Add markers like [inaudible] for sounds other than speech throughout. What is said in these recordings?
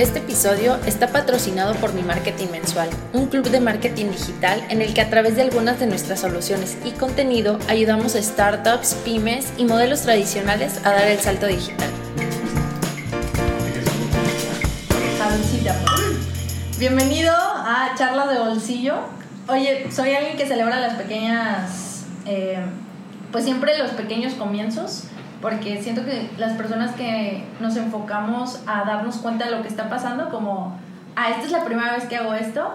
Este episodio está patrocinado por Mi Marketing Mensual, un club de marketing digital en el que a través de algunas de nuestras soluciones y contenido ayudamos a startups, pymes y modelos tradicionales a dar el salto digital. Bienvenido a Charla de Bolsillo. Oye, soy alguien que celebra las pequeñas, eh, pues siempre los pequeños comienzos porque siento que las personas que nos enfocamos a darnos cuenta de lo que está pasando, como, ah, esta es la primera vez que hago esto,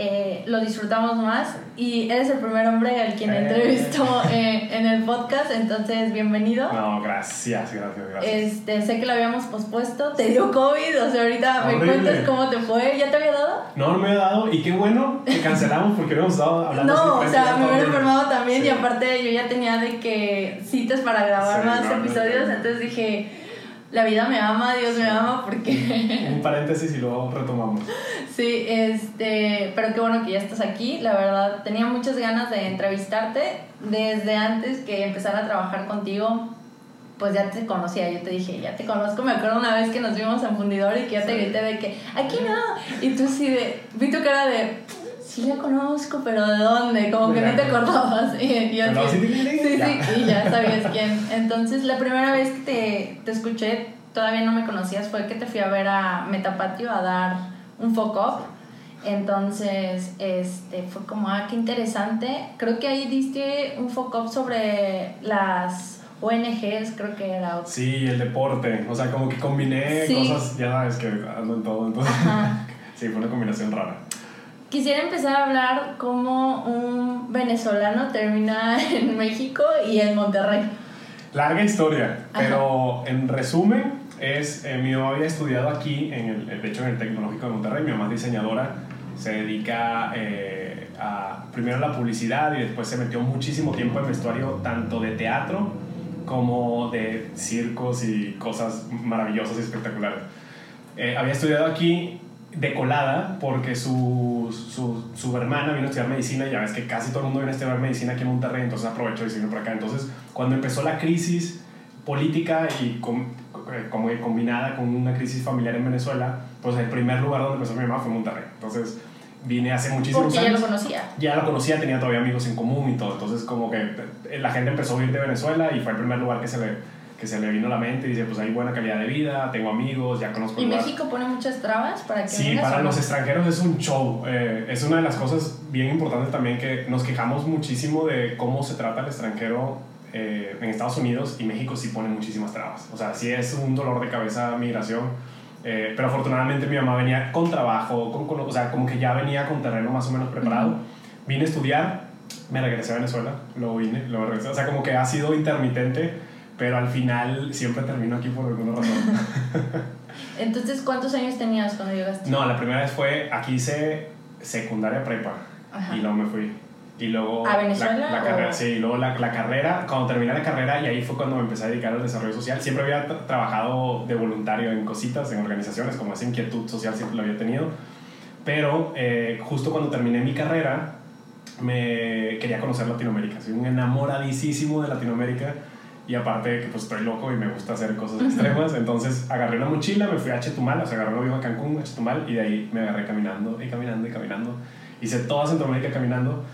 eh, lo disfrutamos más y eres el primer hombre al quien eh. entrevisto eh, en el podcast, entonces bienvenido. No, gracias, gracias, gracias. Este, sé que lo habíamos pospuesto, te dio COVID, o sea, ahorita me cuentas cómo te fue, ¿ya te había dado? No, no me había dado y qué bueno que cancelamos porque habíamos estado hablando. No, o sea, me hubiera enfermado también y aparte yo ya tenía de que citas para grabar más episodios, entonces dije la vida me ama, Dios me ama, porque... Un paréntesis y luego retomamos. [laughs] Sí, este, pero qué bueno que ya estás aquí, la verdad, tenía muchas ganas de entrevistarte. Desde antes que empezara a trabajar contigo, pues ya te conocía, yo te dije, ya te conozco, me acuerdo una vez que nos vimos en Fundidor y que ya te grité de que, aquí no, y tú sí de, vi tu cara de sí la conozco, pero ¿de dónde? Como que no te acordabas. [laughs] Y, yo sí, sí, sí, y ya [laughs] sabías quién. Entonces, la primera vez que te, te escuché, todavía no me conocías, fue que te fui a ver a Metapatio a dar un foco Entonces, este, fue como, ah, qué interesante. Creo que ahí diste un foco sobre las ONGs, creo que era. Sí, el deporte. O sea, como que combiné cosas, ya sabes que ando en todo. Entonces, [laughs] sí, fue una combinación rara. Quisiera empezar a hablar cómo un venezolano termina [laughs] en México y en Monterrey. Larga historia, pero en resumen es, eh, mi mamá había estudiado aquí, en el, de hecho en el Tecnológico de Monterrey, mi mamá es diseñadora, se dedica eh, a, primero a la publicidad y después se metió muchísimo tiempo en vestuario tanto de teatro como de circos y cosas maravillosas y espectaculares. Eh, había estudiado aquí de colada porque su, su, su, hermana vino a estudiar medicina y ya ves que casi todo el mundo viene a estudiar medicina aquí en Monterrey, entonces aprovechó y se vino por acá. Entonces, cuando empezó la crisis política y eh, como combinada con una crisis familiar en Venezuela, pues el primer lugar donde empezó mi mamá fue Monterrey. Entonces, vine hace muchísimos Porque años. ya lo conocía. Ya lo conocía, tenía todavía amigos en común y todo. Entonces, como que la gente empezó a ir de Venezuela y fue el primer lugar que se le que se le vino a la mente y dice, pues hay buena calidad de vida, tengo amigos, ya conozco... ¿Y México pone muchas trabas para que... Sí, para los extranjeros es un show. Eh, es una de las cosas bien importantes también que nos quejamos muchísimo de cómo se trata al extranjero eh, en Estados Unidos y México sí pone muchísimas trabas. O sea, sí es un dolor de cabeza migración. Eh, pero afortunadamente mi mamá venía con trabajo, con, o sea, como que ya venía con terreno más o menos preparado. Vine a estudiar, me regresé a Venezuela, luego vine, luego regresé. O sea, como que ha sido intermitente pero al final siempre termino aquí por alguna razón. [laughs] Entonces, ¿cuántos años tenías cuando llegaste? No, la primera vez fue, aquí hice secundaria prepa y luego me fui. Y luego... ¿A Venezuela? La, carrera, sí, y luego la, la, carrera, cuando terminé la carrera y ahí fue cuando me empecé a dedicar al desarrollo social. Siempre había trabajado de voluntario en cositas, en organizaciones, como esa inquietud social siempre lo había tenido. Pero eh, justo cuando terminé mi carrera, me quería conocer Latinoamérica. Soy un enamoradísimo de Latinoamérica y aparte que pues estoy loco y me gusta hacer cosas extremas, entonces agarré una mochila, me fui a Chetumal, o sea, agarré un avión a Cancún, a Chetumal, y de ahí me agarré caminando y caminando y caminando. Hice toda Centroamérica caminando.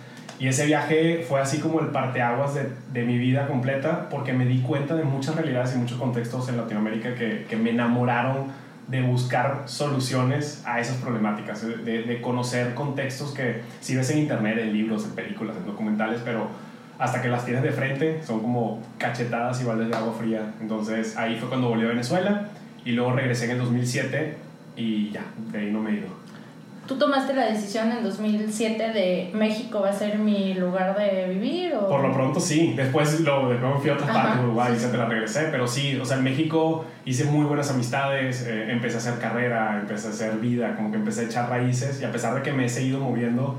Y ese viaje fue así como el parteaguas de, de mi vida completa, porque me di cuenta de muchas realidades y muchos contextos en Latinoamérica que, que me enamoraron de buscar soluciones a esas problemáticas, de, de conocer contextos que si ves en internet, en libros, en películas, en documentales, pero hasta que las tienes de frente, son como cachetadas y baldes de agua fría. Entonces ahí fue cuando volví a Venezuela y luego regresé en el 2007 y ya, de ahí no me he ido. ¿Tú tomaste la decisión en 2007 de México va a ser mi lugar de vivir? O? Por lo pronto sí. Después, lo, de nuevo fui a otra parte de Uruguay te la regresé. Pero sí, o sea, en México hice muy buenas amistades, eh, empecé a hacer carrera, empecé a hacer vida, como que empecé a echar raíces. Y a pesar de que me he seguido moviendo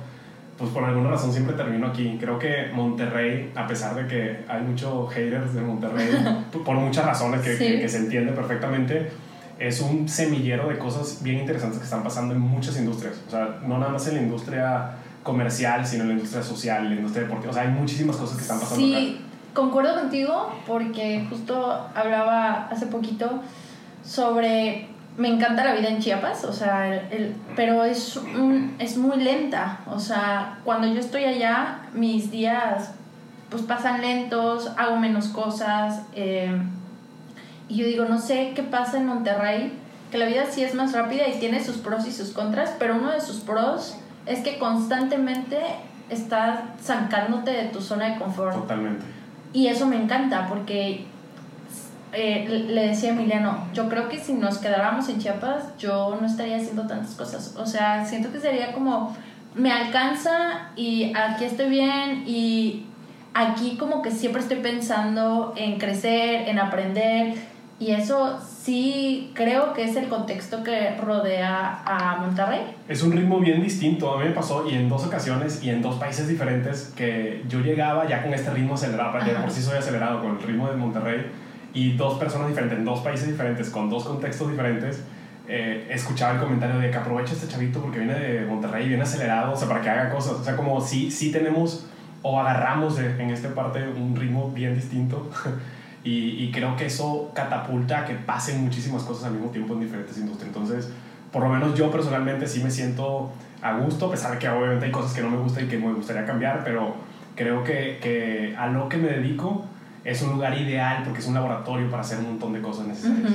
pues por alguna razón siempre termino aquí. Creo que Monterrey, a pesar de que hay muchos haters de Monterrey, [laughs] por muchas razones que, que, se entiende perfectamente, es un semillero de cosas bien interesantes que están pasando en muchas industrias. O sea, no nada más en la industria comercial, sino en la industria social, en la industria deportiva. O sea, hay muchísimas cosas que están pasando. Sí, concuerdo contigo porque justo hablaba hace poquito sobre me encanta la vida en Chiapas, o sea, el, pero es, es muy lenta. O sea, cuando yo estoy allá, mis días pues pasan lentos, hago menos cosas. Eh, y yo digo, no sé qué pasa en Monterrey, que la vida sí es más rápida y tiene sus pros y sus contras, pero uno de sus pros es que constantemente estás sacándote de tu zona de confort. Totalmente. Y eso me encanta porque eh, le decía a Emiliano, yo creo que si nos quedáramos en Chiapas, yo no estaría haciendo tantas cosas. O sea, siento que sería como, me alcanza y aquí estoy bien y aquí como que siempre estoy pensando en crecer, en aprender. Y eso sí creo que es el contexto que rodea a Monterrey. Es un ritmo bien distinto. A mí me pasó y en dos ocasiones y en dos países diferentes que yo llegaba ya con este ritmo acelerado. Ya por sí soy acelerado con el ritmo de Monterrey y dos personas diferentes, en dos países diferentes, con dos contextos diferentes, eh, escuchaba el comentario de que aprovecha este chavito porque viene de Monterrey, viene acelerado, o sea, para que haga cosas. O sea, como si sí tenemos o agarramos en esta parte un ritmo bien distinto. [laughs] y, y, creo que eso catapulta a que pasen muchísimas cosas al mismo tiempo en diferentes industrias. Entonces, por lo menos yo personalmente sí me siento a gusto, a pesar de que obviamente hay cosas que no me gustan y que me gustaría cambiar, pero creo que, que a lo que me dedico es un lugar ideal porque es un laboratorio para hacer un montón de cosas necesarias.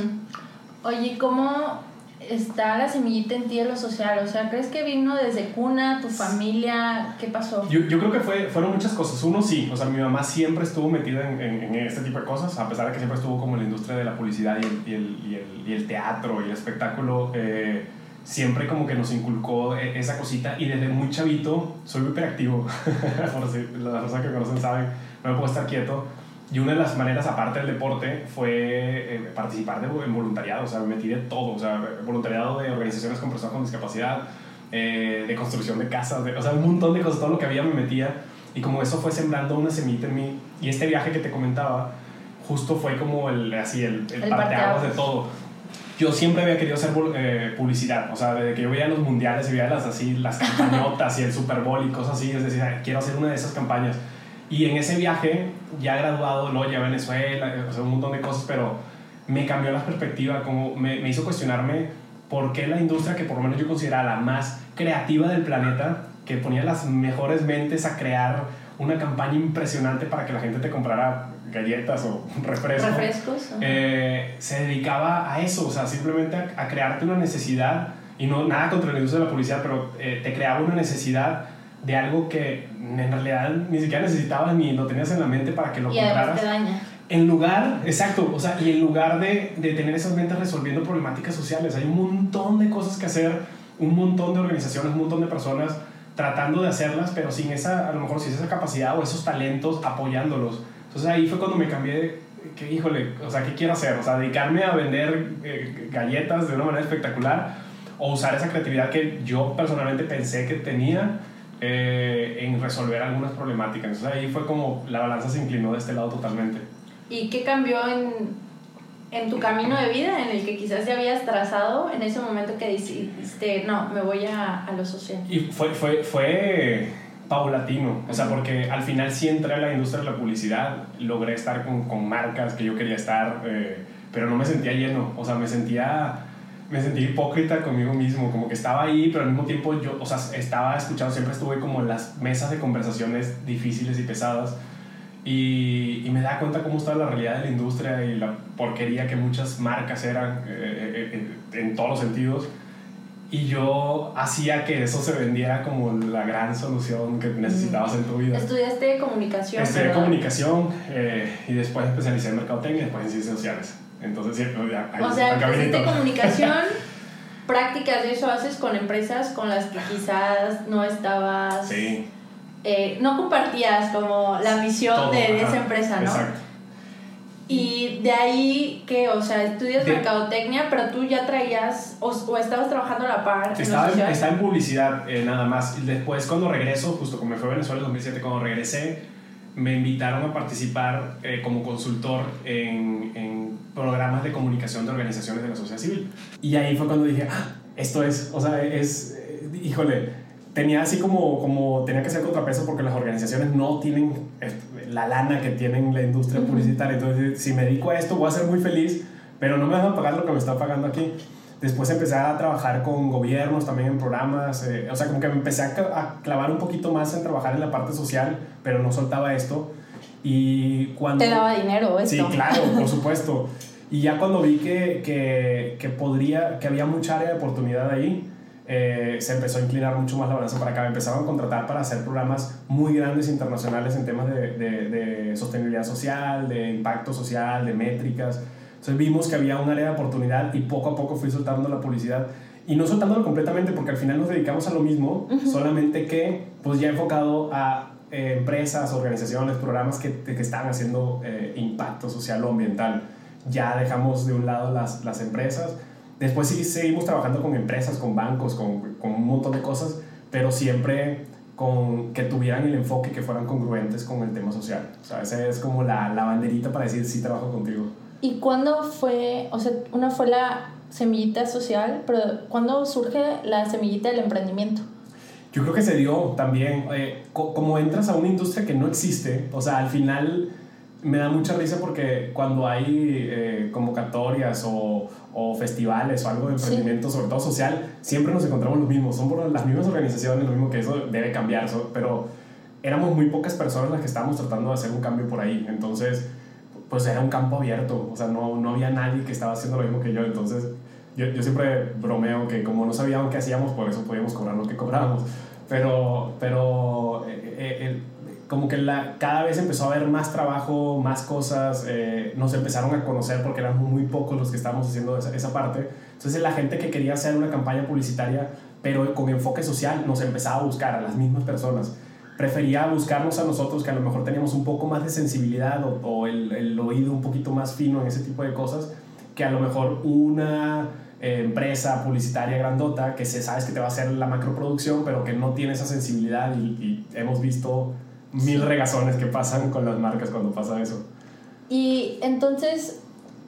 Oye, ¿cómo está la semillita en ti en lo social? O sea, ¿crees que vino desde cuna, tu familia? ¿Qué pasó? Yo, yo creo que fue, fueron muchas cosas. Uno sí, o sea, mi mamá siempre estuvo metida en, en, este tipo de cosas, a pesar de que siempre estuvo como en la industria de la publicidad y el, y el, y el, y el teatro y el espectáculo. Eh, siempre como que nos inculcó e, esa cosita y desde muy chavito soy muy hiperactivo, [laughs] por si las personas que conocen saben, no me puedo estar quieto y una de las maneras, aparte del deporte, fue eh, participar de, en voluntariado. O sea, me metí de todo. O sea, voluntariado de organizaciones con personas con discapacidad, eh, de construcción de casas, de, o sea, un montón de cosas. Todo lo que había me metía. Y como eso fue sembrando una semilla en mí. Y este viaje que te comentaba, justo fue como el, así, el, el, parteaguas de todo. Yo siempre había querido hacer eh, publicidad. O sea, desde que yo veía los mundiales y veía las, así, las campañotas y el Super Bowl y cosas así, es decir, quiero hacer una de esas campañas. Y en ese viaje, ya graduado, luego ya a Venezuela, o sea, un montón de cosas, pero me cambió la perspectiva, como me, me, hizo cuestionarme por qué la industria que por lo menos yo consideraba la más creativa del planeta, que ponía las mejores mentes a crear una campaña impresionante para que la gente te comprara galletas o [laughs] refrescos, refrescos eh, se dedicaba a eso, o sea, simplemente a, crearte una necesidad, y no nada contra la industria de la publicidad, pero eh, te creaba una necesidad de algo que en realidad ni siquiera necesitabas ni lo tenías en la mente para que lo y compraras. Te daña. En lugar, exacto, o sea, y en lugar de, de tener esas ventas resolviendo problemáticas sociales, hay un montón de cosas que hacer, un montón de organizaciones, un montón de personas tratando de hacerlas, pero sin esa, a lo mejor sin esa capacidad o esos talentos apoyándolos. Entonces ahí fue cuando me cambié, que híjole, o sea, ¿qué quiero hacer? O sea, dedicarme a vender eh, galletas de una manera espectacular o usar esa creatividad que yo personalmente pensé que tenía eh, en resolver algunas problemáticas. Entonces ahí fue como la balanza se inclinó de este lado totalmente. ¿Y qué cambió en, en tu camino de vida en el que quizás ya habías trazado en ese momento que decidiste, no, me voy a, a lo social? Y fue, fue, fue paulatino, o sea, porque al final sí entré a la industria de la publicidad, logré estar con, con marcas que yo quería estar, eh, pero no me sentía lleno, o sea, me sentía me sentí hipócrita conmigo mismo, como que estaba ahí, pero al mismo tiempo yo, o sea, estaba escuchando, siempre estuve como en las mesas de conversaciones difíciles y pesadas y, y me da cuenta cómo estaba la realidad de la industria y la porquería que muchas marcas eran eh, eh, eh, en todos los sentidos. Y yo hacía que eso se vendiera como la gran solución que necesitabas en tu vida. ¿Estudiaste comunicación? Estudié comunicación y después especialicé en mercadotecnia y después en ciencias sociales. Entonces, sí, ya, o sea, de comunicación, [laughs] prácticas de eso haces con empresas con las que quizás no estabas. Sí. Eh, no compartías como la misión de, esa empresa, ¿no? Exacto. Y de ahí que, o sea, estudias mercadotecnia, pero tú ya traías o, estabas trabajando a la par. Estaba en, estaba en publicidad eh, nada más. Y después, cuando regreso, justo como me fue a Venezuela en 2007, cuando regresé, me invitaron a participar eh, como consultor en, en, programas de comunicación de organizaciones de la sociedad civil. Y ahí fue cuando dije, ah, esto es, o sea, es, eh, híjole, tenía así como, como, tenía que ser contrapeso porque las organizaciones no tienen eh, la lana que tienen la industria publicitaria. Entonces, si me dedico a esto, voy a ser muy feliz, pero no me van a pagar lo que me está pagando aquí. Después empecé a trabajar con gobiernos también en programas, eh, o sea, como que me empecé a, clavar un poquito más en trabajar en la parte social, pero no soltaba esto. Y cuando... Te daba dinero esto. Sí, claro, por supuesto. Y ya cuando vi que, que, que, podría, que había mucha área de oportunidad ahí, eh, se empezó a inclinar mucho más la balanza para acá. Me empezaron a contratar para hacer programas muy grandes internacionales en temas de, de, de sostenibilidad social, de impacto social, de métricas. Entonces vimos que había un área de oportunidad y poco a poco fui soltando la publicidad. Y no soltándolo completamente porque al final nos dedicamos a lo mismo, solamente que pues ya enfocado a eh, empresas, organizaciones, programas que, que están haciendo eh, impacto social o ambiental. Ya dejamos de un lado las, las empresas. Después sí seguimos trabajando con empresas, con bancos, con, con un montón de cosas, pero siempre con que tuvieran el enfoque, que fueran congruentes con el tema social. O sea, esa es como la, la banderita para decir sí trabajo contigo. ¿Y cuándo fue, o sea, una fue la semillita social, pero cuándo surge la semillita del emprendimiento? Yo creo que se dio también, eh, como entras a una industria que no existe, o sea, al final me da mucha risa porque cuando hay eh, convocatorias o, o, festivales o algo de emprendimiento, sobre todo social, siempre nos encontramos los mismos, son por las mismas organizaciones, lo mismo que eso debe cambiar, pero éramos muy pocas personas las que estábamos tratando de hacer un cambio por ahí, entonces pues era un campo abierto, o sea, no, no había nadie que estaba haciendo lo mismo que yo, entonces yo, yo siempre bromeo que como no sabíamos qué hacíamos, por eso podíamos cobrar lo que cobrábamos, pero, pero eh, eh, como que la, cada vez empezó a haber más trabajo, más cosas, eh, nos empezaron a conocer porque eran muy pocos los que estábamos haciendo esa, esa parte, entonces la gente que quería hacer una campaña publicitaria, pero con enfoque social, nos empezaba a buscar a las mismas personas prefería buscarnos a nosotros que a lo mejor teníamos un poco más de sensibilidad o, o el, el, oído un poquito más fino en ese tipo de cosas, que a lo mejor una eh, empresa publicitaria grandota que se sabes que te va a hacer la macroproducción, pero que no tiene esa sensibilidad y, y hemos visto mil regazones que pasan con las marcas cuando pasa eso. Y entonces,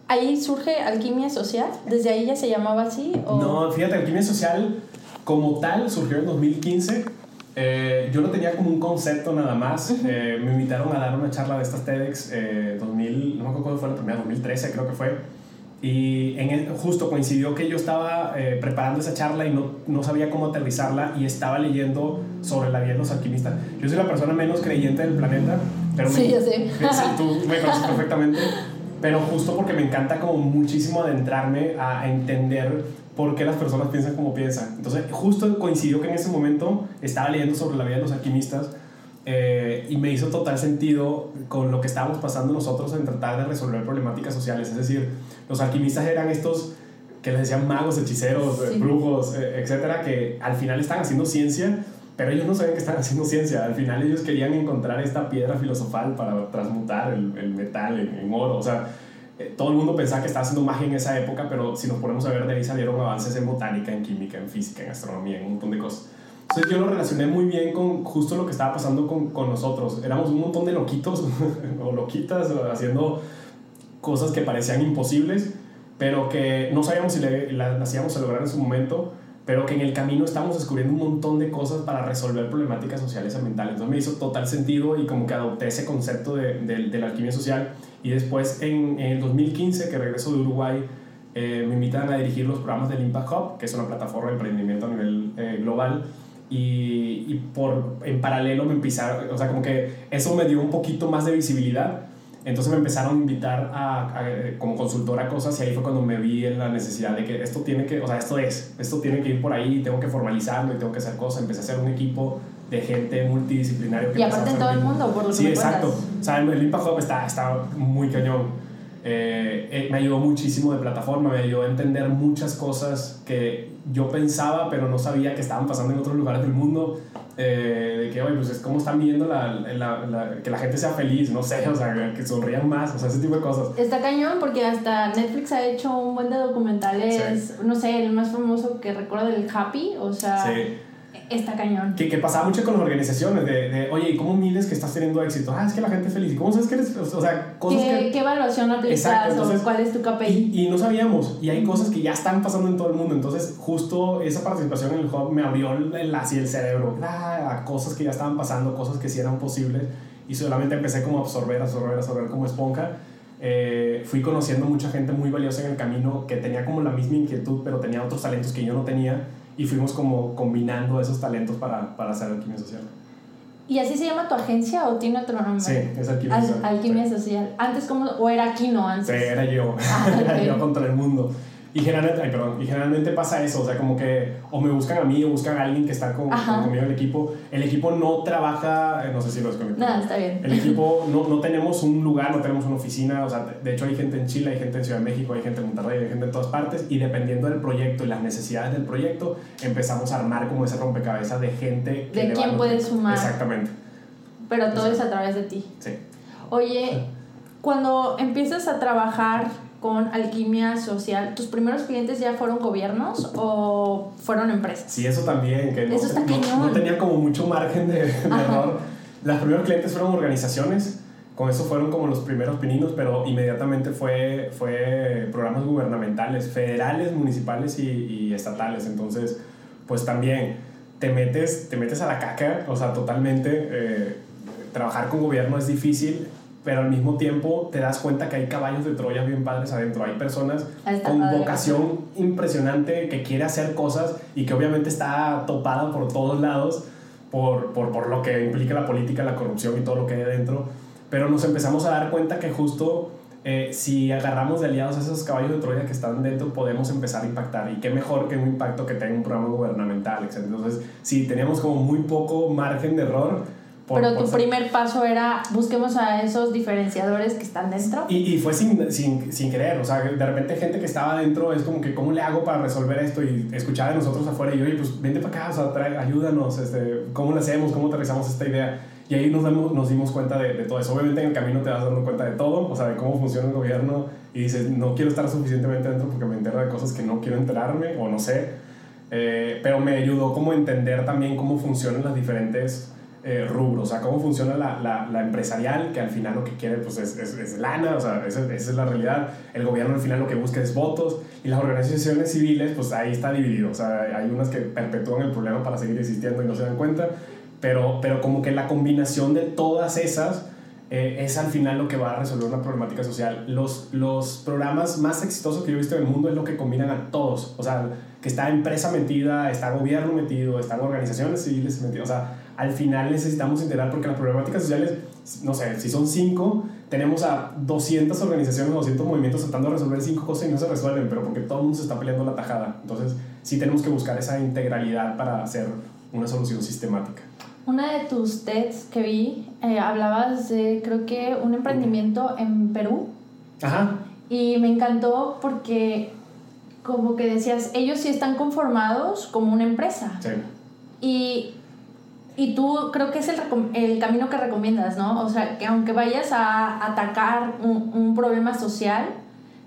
ahí surge Alquimia Social, ¿desde ahí ya se llamaba así? ¿o? No, fíjate, Alquimia Social como tal surgió en 2015 eh, yo no tenía como un concepto nada más. Eh, me invitaron a dar una charla de estas TEDx eh, 2000, no me acuerdo cuándo fue la primera, 2013 creo que fue. Y en el, justo coincidió que yo estaba eh, preparando esa charla y no, no, sabía cómo aterrizarla y estaba leyendo sobre la vida de los alquimistas. Yo soy la persona menos creyente del planeta, pero sí, me, yo sé. [laughs] tú me conoces perfectamente. [laughs] Pero justo porque me encanta como muchísimo adentrarme a entender por qué las personas piensan como piensan. Entonces, justo coincidió que en ese momento estaba leyendo sobre la vida de los alquimistas eh, y me hizo total sentido con lo que estábamos pasando nosotros en tratar de resolver problemáticas sociales. Es decir, los alquimistas eran estos que les decían magos, hechiceros, sí. brujos, eh, etcétera, que al final están haciendo ciencia, pero ellos no sabían que están haciendo ciencia. Al final ellos querían encontrar esta piedra filosofal para transmutar el, el metal en, en oro. O sea, eh, todo el mundo pensaba que estaba haciendo magia en esa época, pero si nos ponemos a ver, de ahí salieron avances en botánica, en química, en física, en astronomía, en un montón de cosas. Entonces yo lo relacioné muy bien con justo lo que estaba pasando con, con nosotros. Éramos un montón de loquitos [laughs] o loquitas haciendo cosas que parecían imposibles, pero que no sabíamos si le, las íbamos a lograr en su momento, pero que en el camino estamos descubriendo un montón de cosas para resolver problemáticas sociales ambientales. Entonces me hizo total sentido y como que adopté ese concepto de, de, de la alquimia social y después en, en, el 2015, que regreso de Uruguay, eh, me invitan a dirigir los programas del Impact Hub, que es una plataforma de emprendimiento a nivel eh, global. Y, y, por, en paralelo me empezaron, o sea, como que eso me dio un poquito más de visibilidad. Entonces me empezaron a invitar a, a, como consultora a cosas y ahí fue cuando me vi en la necesidad de que esto tiene que, o sea, esto es, esto tiene que ir por ahí, tengo que formalizarlo y tengo que hacer cosas. Empecé a hacer un equipo de gente multidisciplinaria. Que y aparte en todo el mundo, por lo que Sí, exacto. O sea, el Impact Hub está, está muy cañón. Eh, eh, me ayudó muchísimo de plataforma, me ayudó a entender muchas cosas que yo pensaba, pero no sabía que estaban pasando en otros lugares del mundo. Eh, de que, oye, pues es como están viendo la, la, la, que la gente sea feliz, no sé, [laughs] o sea, que sonrían más, o sea, ese tipo de cosas. Está cañón porque hasta Netflix ha hecho un buen de documentales, sí. no sé, el más famoso que recuerdo del Happy, o sea... Sí está cañón. Que, que, pasaba mucho con las organizaciones, de, de, oye, ¿y cómo mides que estás teniendo éxito? Ah, es que la gente es feliz. ¿Y cómo sabes que eres O sea, cosas ¿Qué, que... ¿Qué evaluación aplicas Exacto, entonces, o cuál es tu KPI? Y, y, no sabíamos. Y hay cosas que ya están pasando en todo el mundo. Entonces, justo esa participación en el hub me abrió el, así el cerebro a cosas que ya estaban pasando, cosas que sí eran posibles. Y solamente empecé como a absorber, absorber, absorber como esponja. eh, fui conociendo mucha gente muy valiosa en el camino que tenía como la misma inquietud, pero tenía otros talentos que yo no tenía y fuimos como combinando esos talentos para, para hacer alquimia social. ¿Y así se llama tu agencia o tiene otro nombre? Sí, es Alquimia Al- Social. Alquimia Sí. Social. Antes como, o era Kino antes. Sí, era yo. Ah, [laughs] era ok. yo contra el mundo. Y generalmente, ay, perdón, y generalmente pasa eso, o sea, como que o me buscan a mí o buscan a alguien que está con, conmigo en el equipo. El equipo no trabaja, eh, no sé si lo es conmigo. Nada, está bien. El equipo, no, no tenemos un lugar, no tenemos una oficina, o sea, de- hecho hay gente en Chile, hay gente en Ciudad de México, hay gente en Monterrey, hay gente en todas partes, y dependiendo del proyecto y las necesidades del proyecto, empezamos a armar como ese rompecabezas de gente que De quién va a- puede sumar. Exactamente, Pero todo es a través de ti. sí. Oye, cuando empiezas a trabajar con alquimia social, ¿tus primeros clientes ya fueron gobiernos o fueron empresas? Sí, eso también, que no, Eso está no- tenía como mucho margen de, de error. Las primeros clientes fueron organizaciones, con eso fueron como los primeros pininos, pero inmediatamente fue, fue programas gubernamentales, federales, municipales y, y estatales. Entonces, pues también te metes, te metes a la caca, o sea, totalmente. eh, trabajar con gobierno es difícil, pero al mismo tiempo te das cuenta que hay caballos de Troya bien padres adentro. Hay personas Ah, está con padre. vocación impresionante que quiere hacer cosas y que obviamente está topada por todos lados por, por, por lo que implica la política, la corrupción y todo lo que hay adentro. Pero nos empezamos a dar cuenta que justo eh, si agarramos de aliados a esos caballos de Troya que están dentro, podemos empezar a impactar. Y qué mejor que un impacto que tenga un programa gubernamental. etc. Entonces, sí, teníamos como muy poco margen de error. Por- Pero por tu ser- primer paso era busquemos a esos diferenciadores que están dentro. y, y fue sin, sin, sin querer, o sea, de repente gente que estaba adentro es como que, ¿cómo le hago para resolver esto? Y escuchaba de nosotros afuera y yo, oye, pues vente para acá, o sea, trae- ayúdanos, este, ¿cómo lo hacemos? ¿Cómo aterrizamos esta idea? Y ahí nos, damos, nos dimos cuenta de, de todo eso. Obviamente en el camino te vas dando cuenta de todo, o sea, de cómo funciona el gobierno y dices, no quiero estar suficientemente dentro porque me entero de cosas que no quiero enterarme o no sé. Eh, pero me ayudó como a entender también cómo funcionan las diferentes eh, rubros, o sea, cómo funciona la, la, la empresarial, que al final lo que quiere pues, es, es, es lana, o sea, esa, esa es la realidad. El gobierno al final lo que busca es votos y las organizaciones civiles, pues ahí está dividido, o sea, hay unas que perpetúan el problema para seguir existiendo y no se dan cuenta, pero, pero como que la combinación de todas esas eh, es al final lo que va a resolver una problemática social. Los, los programas más exitosos que yo he visto en el mundo es lo que combinan a todos. O sea, que está empresa metida, está gobierno metido, están organizaciones civiles metidas. O sea, al final necesitamos integrar porque las problemáticas sociales, no sé, si son cinco, tenemos a 200 organizaciones, 200 movimientos tratando de resolver cinco cosas y no se resuelven, pero porque todo el mundo se está peleando la tajada. Entonces, sí tenemos que buscar esa integralidad para hacer una solución sistemática. Una de tus TEDs que vi, eh, hablabas de, creo que, un emprendimiento en Perú. Ajá. Y me encantó porque como que decías, ellos sí están conformados como una empresa. Sí. Y, y tú creo que es el, el camino que recomiendas, ¿no? O sea, que aunque vayas a atacar un, un problema social,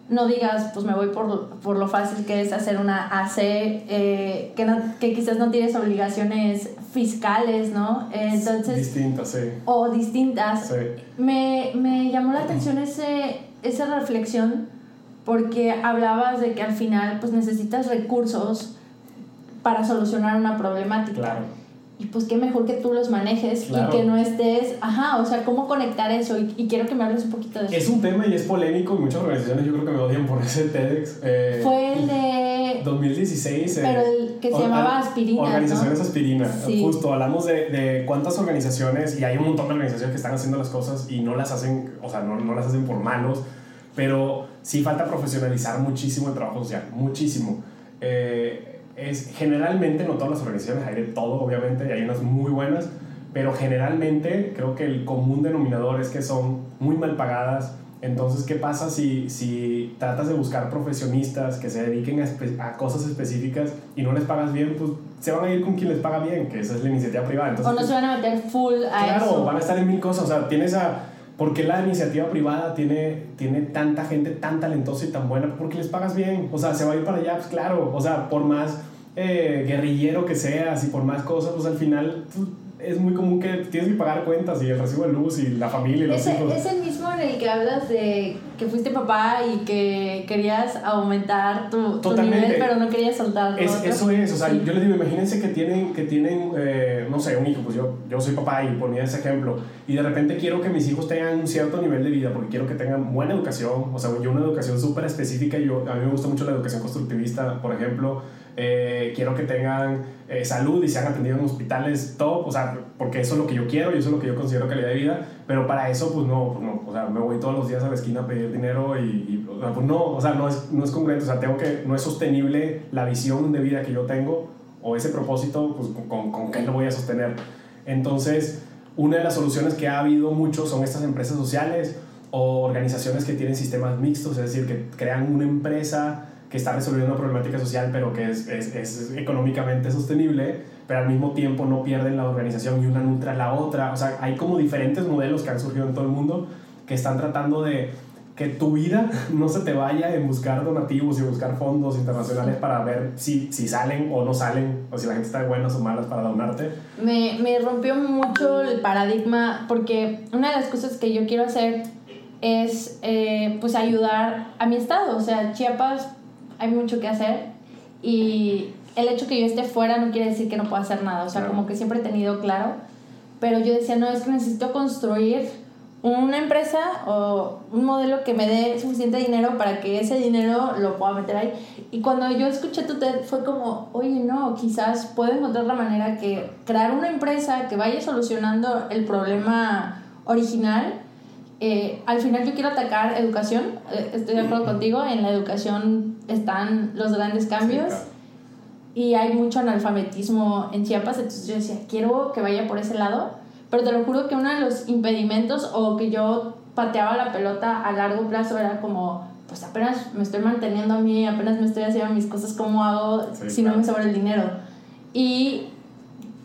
no digas, pues me voy por, por lo fácil que es hacer una AC, eh, que, no, que quizás no tienes obligaciones fiscales, ¿no? Entonces, Distinta, sí. o distintas. Sí. Me, me llamó la atención ese, esa reflexión porque hablabas de que al final pues necesitas recursos para solucionar una problemática. Claro. Y pues qué mejor que tú los manejes Claro. y que no estés, ajá, o sea, cómo conectar eso y, y quiero que me hables un poquito de eso. Es un tema y es polémico y muchas organizaciones yo creo que me odian por ese TEDx. Eh, Fue el de... 2016. eh, Pero el que se llamaba Aspirinas, Organizaciones ¿no? Aspirina. Sí. Justo, hablamos de, de cuántas organizaciones, y hay un montón de organizaciones que están haciendo las cosas y no las hacen, o sea, no, no las hacen por malos, pero sí falta profesionalizar muchísimo el trabajo social, muchísimo. Eh, es, generalmente, no todas las organizaciones, hay de todo, obviamente, y hay unas muy buenas, pero generalmente creo que el común denominador es que son muy mal pagadas. Entonces, ¿qué pasa si, si tratas de buscar profesionistas que se dediquen a, a cosas específicas y no les pagas bien? Pues se van a ir con quien les paga bien, que esa es la iniciativa privada. Entonces, o no se van a meter full a Claro, eso. van a estar en mil cosas. O sea, tienes a. ¿Por qué la iniciativa privada tiene, tiene tanta gente tan talentosa y tan buena? Porque les pagas bien. O sea, se va a ir para allá, pues claro. O sea, por más eh, guerrillero que seas y por más cosas, pues al final pues, es muy común que tienes que pagar cuentas y el recibo de luz y la familia y los hijos. Es el mismo en el que hablas de que fuiste papá y que querías aumentar tu, tu nivel, pero no querías soltarlo. Es, eso es, o sea, yo les digo, imagínense que tienen, que tienen eh, no sé, un hijo, pues yo, yo soy papá y ponía ese ejemplo, y de repente quiero que mis hijos tengan un cierto nivel de vida, porque quiero que tengan buena educación, o sea, yo una educación súper específica, yo, a mí me gusta mucho la educación constructivista, por ejemplo, eh, quiero que tengan eh, salud y sean atendidos en hospitales top, o sea, porque eso es lo que yo quiero y eso es lo que yo considero calidad de vida, pero para eso, pues no, pues no, o sea, me voy todos los días a la esquina a pedir dinero y, pues no, o sea, no es, no es congruente, o sea, tengo que, no es sostenible la visión de vida que yo tengo o ese propósito, pues con, con qué lo voy a sostener. Entonces, una de las soluciones que ha habido mucho son estas empresas sociales o organizaciones que tienen sistemas mixtos, es decir, que crean una empresa que está resolviendo una problemática social, pero que es, es, es, económicamente sostenible, pero al mismo tiempo no pierden la organización y una nutra la otra. O sea, hay como diferentes modelos que han surgido en todo el mundo que están tratando de que tu vida [laughs] no se te vaya en buscar donativos y buscar fondos internacionales para ver si, si salen o no salen, o si la gente está de buenas o malas para donarte. Me, me rompió mucho el paradigma porque una de las cosas que yo quiero hacer es eh, pues ayudar a mi estado. O sea, Chiapas hay mucho que hacer. Y el hecho que yo esté fuera no quiere decir que no pueda hacer nada, o sea, como que siempre he tenido claro, pero yo decía, no, es que necesito construir una empresa o un modelo que me dé suficiente dinero para que ese dinero lo pueda meter ahí. Y cuando yo escuché tu TED fue como, oye, no, quizás puedo encontrar la manera que crear una empresa que vaya solucionando el problema original eh, al final yo quiero atacar educación, eh, estoy de acuerdo contigo, en la educación están los grandes cambios y hay mucho analfabetismo en Chiapas, entonces yo decía, quiero que vaya por ese lado, pero te lo juro que uno de los impedimentos o que yo pateaba la pelota a largo plazo era como, pues apenas me estoy manteniendo a mí, apenas me estoy haciendo mis cosas, ¿cómo hago si no me sobra el dinero? Y,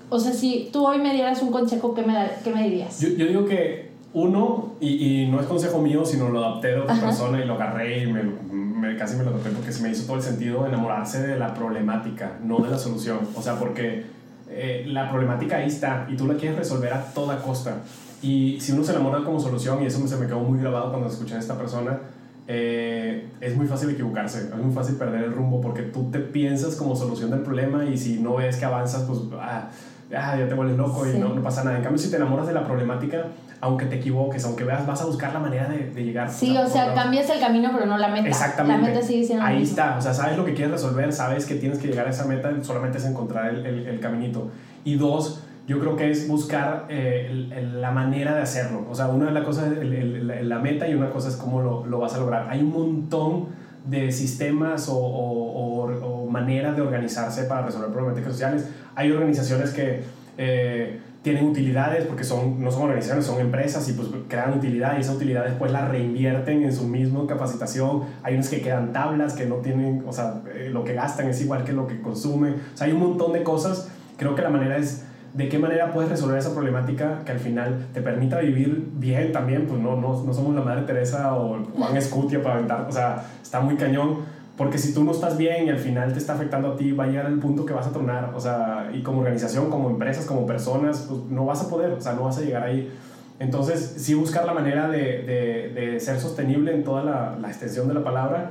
o sea, si tú hoy me dieras un consejo, ¿qué me, qué me dirías? Yo, yo digo que uno, y, y, no es consejo mío, sino lo adapté de otra persona y lo agarré y me, me, casi me lo adopté porque se me hizo todo el sentido enamorarse de la problemática, no de la solución. O sea, porque eh, la problemática ahí está y tú la quieres resolver a toda costa. Y si uno se enamora como solución, y eso se me quedó muy grabado cuando escuché a esta persona, eh, es muy fácil equivocarse, es muy fácil perder el rumbo porque tú te piensas como solución del problema y si no ves que avanzas, pues ah, ah ya te vuelves loco y no, no pasa nada. En cambio, si te enamoras de la problemática, aunque te equivoques, aunque veas, vas a buscar la manera de, de llegar. Sí, o sea, cambias el camino, pero no la meta. Exactamente. La meta sigue siendo Ahí está, o sea, sabes lo que quieres resolver, sabes que tienes que llegar a esa meta, solamente es encontrar el, el, el caminito. Y dos, yo creo que es buscar eh, la manera de hacerlo. O sea, una de las cosas es la meta y una cosa es cómo lo, lo, vas a lograr. Hay un montón de sistemas o, o, o, maneras de organizarse para resolver problemáticas sociales. Hay organizaciones que... Eh, tienen utilidades porque son, no son organizaciones, son empresas y pues crean utilidad y esa utilidad después la reinvierten en su misma capacitación. Hay unos que quedan tablas que no tienen, o sea, eh, lo que gastan es igual que lo que consumen. O sea, hay un montón de cosas. Creo que la manera es de qué manera puedes resolver esa problemática que al final te permita vivir bien también. Pues no, no, no somos la Madre Teresa o Juan Escutia para aventar, o sea, está muy cañón porque si tú no estás bien y al final te está afectando a ti, va a llegar el punto que vas a tronar. O sea, y como organización, como empresas, como personas, pues no vas a poder, o sea, no vas a llegar ahí. Entonces, sí buscar la manera de, de, de ser sostenible en toda la, la, extensión de la palabra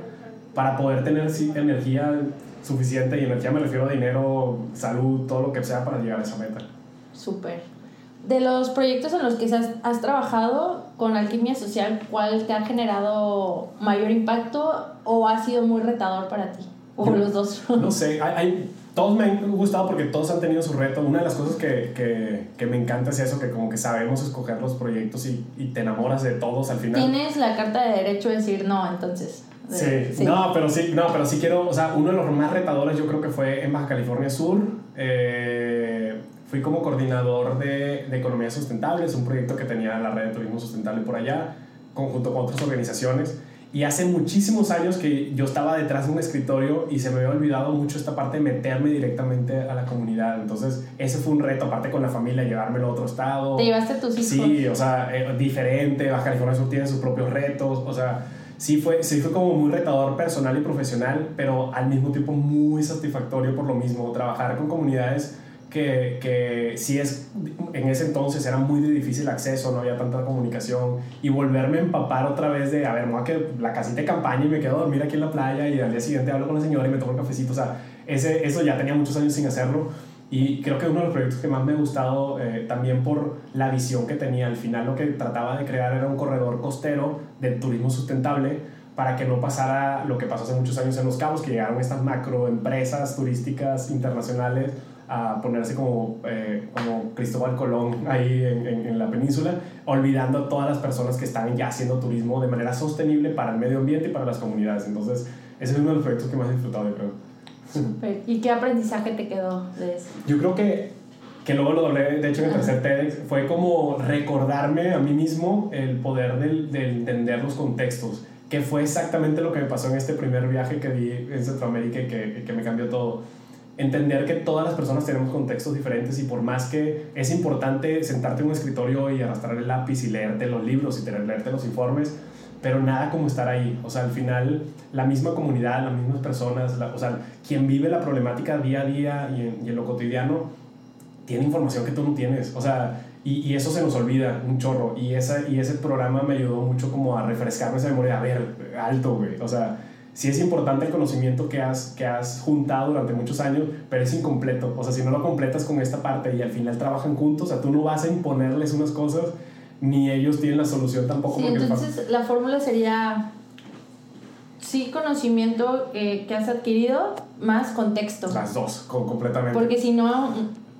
para poder tener sí, energía suficiente. Y energía me refiero a dinero, salud, todo lo que sea para llegar a esa meta. Súper de los proyectos en los que has, has, trabajado con Alquimia Social, ¿cuál te ha generado mayor impacto o ha sido muy retador para ti? ¿O los dos? No sé, hay, hay, todos me han gustado porque todos han tenido su reto. Una de las cosas que, que, que, me encanta es eso, que como que sabemos escoger los proyectos y, y, te enamoras de todos al final. Tienes la carta de derecho de decir no, entonces. Sí, sí, no, pero sí, no, pero sí quiero, o sea, uno de los más retadores yo creo que fue en Baja California Sur. Eh, Fui como coordinador de, de Economía Sustentable, es un proyecto que tenía la Red de Turismo Sustentable por allá, conjunto con otras organizaciones. Y hace muchísimos años que yo estaba detrás de un escritorio y se me había olvidado mucho esta parte de meterme directamente a la comunidad. Entonces, ese fue un reto, aparte con la familia, llevármelo a otro estado. ¿Te llevaste a tus hijos? Sí, o sea, eh, diferente. Baja California Sur tiene sus propios retos. O sea, sí fue, sí fue como muy retador personal y profesional, pero al mismo tiempo muy satisfactorio por lo mismo. Trabajar con comunidades que, que sí es, en ese entonces era muy difícil acceso, no había tanta comunicación, y volverme a empapar otra vez de, a ver, me que la casita de campaña y me quedo a dormir aquí en la playa y al día siguiente hablo con la señora y me tomo un cafecito, o sea, ese, eso ya tenía muchos años sin hacerlo. Y creo que uno de los proyectos que más me ha gustado eh, también por la visión que tenía. Al final lo que trataba de crear era un corredor costero de turismo sustentable para que no pasara lo que pasó hace muchos años en Los Cabos, que llegaron estas macroempresas turísticas internacionales a ponerse como, eh, como Cristóbal Colón ahí en, en, la península, olvidando a todas las personas que estaban ya haciendo turismo de manera sostenible para el medio ambiente y para las comunidades. Entonces, ese es uno de los proyectos que más he disfrutado, yo creo. Super. ¿Y qué aprendizaje te quedó de eso? Yo creo que, que luego lo doblé, de hecho en el tercer TEDx, fue como recordarme a mí mismo el poder del, de entender los contextos, que fue exactamente lo que me pasó en este primer viaje que di en Centroamérica y que, que me cambió todo entender que todas las personas tenemos contextos diferentes y por más que es importante sentarte en un escritorio y arrastrar el lápiz y leerte los libros y leerte los informes, pero nada como estar ahí. O sea, al final, la misma comunidad, las mismas personas, o sea, quien vive la problemática día a día y en, y en, lo cotidiano, tiene información que tú no tienes. O sea, y, y, eso se nos olvida un chorro. Y, esa, y ese programa me ayudó mucho como a refrescarme esa memoria. A ver, alto, güey. O sea, sí es importante el conocimiento que has, que has juntado durante muchos años, pero es incompleto. O sea, si no lo completas con esta parte y al final trabajan juntos, o sea, tú no vas a imponerles unas cosas, ni ellos tienen la solución tampoco. Sí, entonces la fórmula sería, sí, conocimiento que has adquirido, más contexto. Las dos, completamente. Porque si no,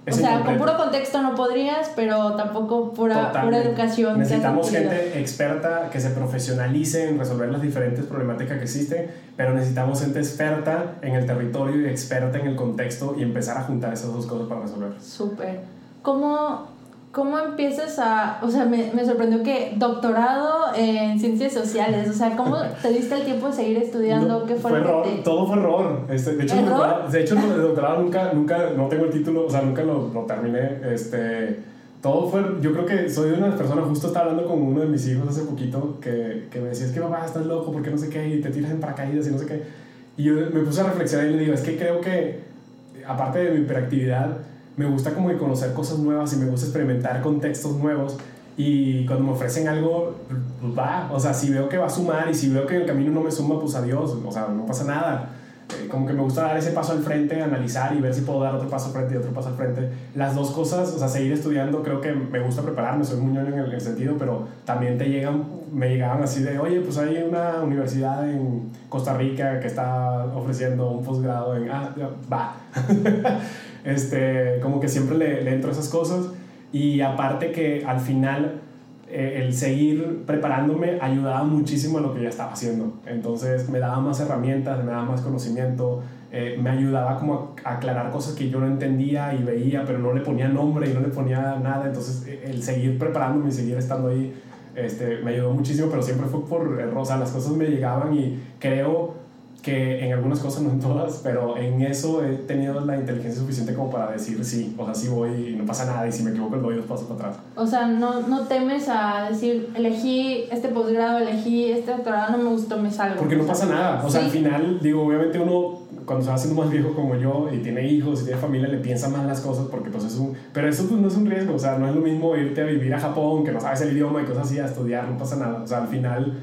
o sea, con puro contexto no podrías, pero tampoco pura, pura educación. Necesitamos gente experta que se profesionalice en resolver las diferentes problemáticas que existen, pero necesitamos gente experta en el territorio y experta en el contexto y empezar a juntar esas dos cosas para resolver. Súper. ¿Cómo, ¿Cómo empiezas a.? O sea, me, me, sorprendió que doctorado en ciencias sociales. O sea, ¿cómo te diste el tiempo de seguir estudiando? ¿Qué fue, fue error, Todo fue error. Este, de hecho, El doctorado, de hecho, el doctorado nunca, nunca. No tengo el título, o sea, nunca lo, lo terminé. Este. Todo fue. Yo creo que soy una personas. Justo estaba hablando con uno de mis hijos hace poquito que, que me decía: Es que papá, estás loco, porque no sé qué, y te tiras en paracaídas y no sé qué. Y yo me puse a reflexionar y le digo: Es que creo que, aparte de mi hiperactividad me gusta como que conocer cosas nuevas y me gusta experimentar contextos nuevos y cuando me ofrecen algo, pues va, o sea, si veo que va a sumar y si veo que el camino no me suma, pues adiós, o sea, no pasa nada. Eh, como que me gusta dar ese paso al frente, analizar y ver si puedo dar otro paso al frente y otro paso al frente. Las dos cosas, o sea, seguir estudiando, creo que me gusta prepararme, soy muy ñoño en el, sentido, pero también te llegan, me llegaban así de, oye, pues hay una universidad en Costa Rica que está ofreciendo un posgrado en, ah, va. [laughs] Este, como que siempre le, le entro a esas cosas. Y aparte que al final eh, el seguir preparándome ayudaba muchísimo a lo que ya estaba haciendo. Entonces me daba más herramientas, me daba más conocimiento, eh, me ayudaba como a aclarar cosas que yo no entendía y veía, pero no le ponía nombre y no le ponía nada. Entonces eh, el seguir preparándome y seguir estando ahí este, me ayudó muchísimo, pero siempre fue por error. O sea, las cosas me llegaban y creo que en algunas cosas, [laughs] no en todas, pero en eso he tenido la inteligencia suficiente como para decir sí, o sea, sí voy y no pasa nada y si me equivoco doy dos pasos para atrás. O sea, no, no temes a decir, elegí este posgrado, elegí este doctorado, no me gustó, me salgo. Porque no pasa nada, o sea, al final, digo, obviamente uno cuando se va haciendo más viejo como yo y tiene hijos y tiene familia, le piensa más las cosas porque pues es un... Pero eso pues no es un riesgo, o sea, no es lo mismo irte a vivir a Japón, que no sabes el idioma y cosas así, a estudiar, no pasa nada, o sea, al final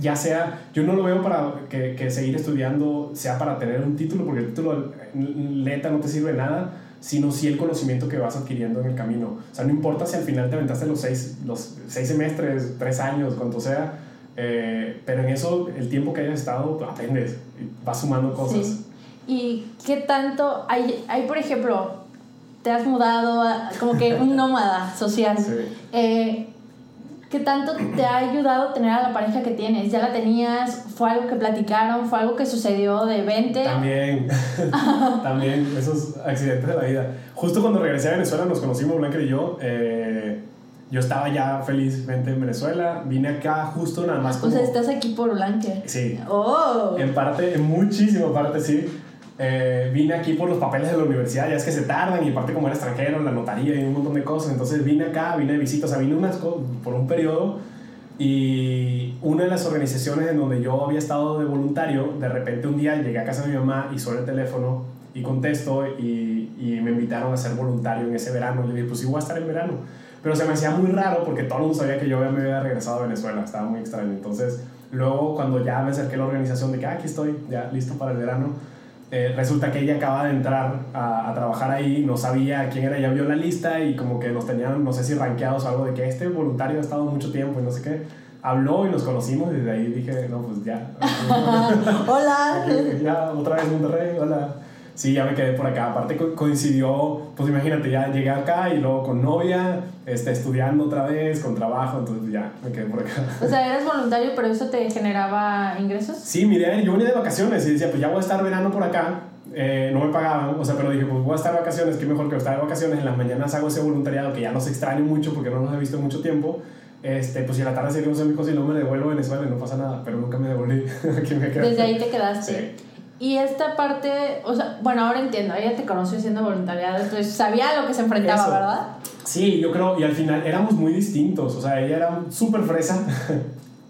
ya sea, yo no lo veo para que, que, seguir estudiando sea para tener un título, porque el título neta no te sirve de nada, sino sí el conocimiento que vas adquiriendo en el camino. O sea, no importa si al final te aventaste los seis, los seis semestres, tres años, cuanto sea, eh, pero en eso, el tiempo que hayas estado, aprendes, vas sumando cosas. Sí. ¿Y qué tanto hay, hay, por ejemplo, te has mudado, como que un nómada social? Sí. Eh, ¿Qué tanto te ha ayudado tener a la pareja que tienes? ¿Ya la tenías? ¿Fue algo que platicaron? ¿Fue algo que sucedió de 20? También, [laughs] también, esos accidentes de la vida. Justo cuando regresé a Venezuela nos conocimos, Blanca y yo. Eh, yo estaba ya felizmente en Venezuela. Vine acá justo nada más como... O sea, estás aquí por Blanca. Sí. Oh. En parte, en muchísima parte sí. Eh, vine aquí por los papeles de la universidad, ya es que se tardan y aparte como era extranjero, la notaría y un montón de cosas, entonces vine acá, vine de visita, o sea, vine unas por un periodo y una de las organizaciones en donde yo había estado de voluntario, de repente un día llegué a casa de mi mamá y suena el teléfono y contesto y, y, me invitaron a ser voluntario en ese verano. Le dije, pues sí, voy a estar en verano. Pero se me hacía muy raro porque todo el mundo sabía que yo me había regresado a Venezuela, estaba muy extraño. Entonces, luego cuando ya me acerqué a la organización de que ah, aquí estoy, ya listo para el verano, eh, resulta que ella acaba de entrar a, a, trabajar ahí, no sabía quién era, ya vio la lista y como que nos tenían, no sé si rankeados o algo de que este voluntario ha estado mucho tiempo y no sé qué. Habló y nos conocimos y desde ahí dije, no, pues ya. [laughs] [laughs] hola. ya, otra vez Monterrey, hola. Sí, ya me quedé por acá. Aparte coincidió, pues imagínate, ya llegué acá y luego con novia, este, estudiando otra vez, con trabajo, entonces ya me quedé por acá. O sea, eras voluntario, pero eso te generaba ingresos? Sí, mi idea, yo venía de vacaciones y decía, pues ya voy a estar verano por acá. Eh, no me pagaban, o sea, pero dije, pues voy a estar de vacaciones, qué mejor que estar de vacaciones. En las mañanas hago ese voluntariado que ya los extraño mucho porque no los he visto mucho tiempo. Este, pues si en la tarde seguimos amigos y no me devuelvo a Venezuela y no pasa nada, pero nunca me devolví. [laughs] Aquí me. Desde ahí te quedaste. Sí. Y esta parte, o sea, bueno, ahora entiendo, ella te conoció siendo voluntariado, entonces sabía lo que se enfrentaba, ¿verdad? Sí, yo creo, y al final éramos muy distintos, o sea, ella era súper fresa. [laughs]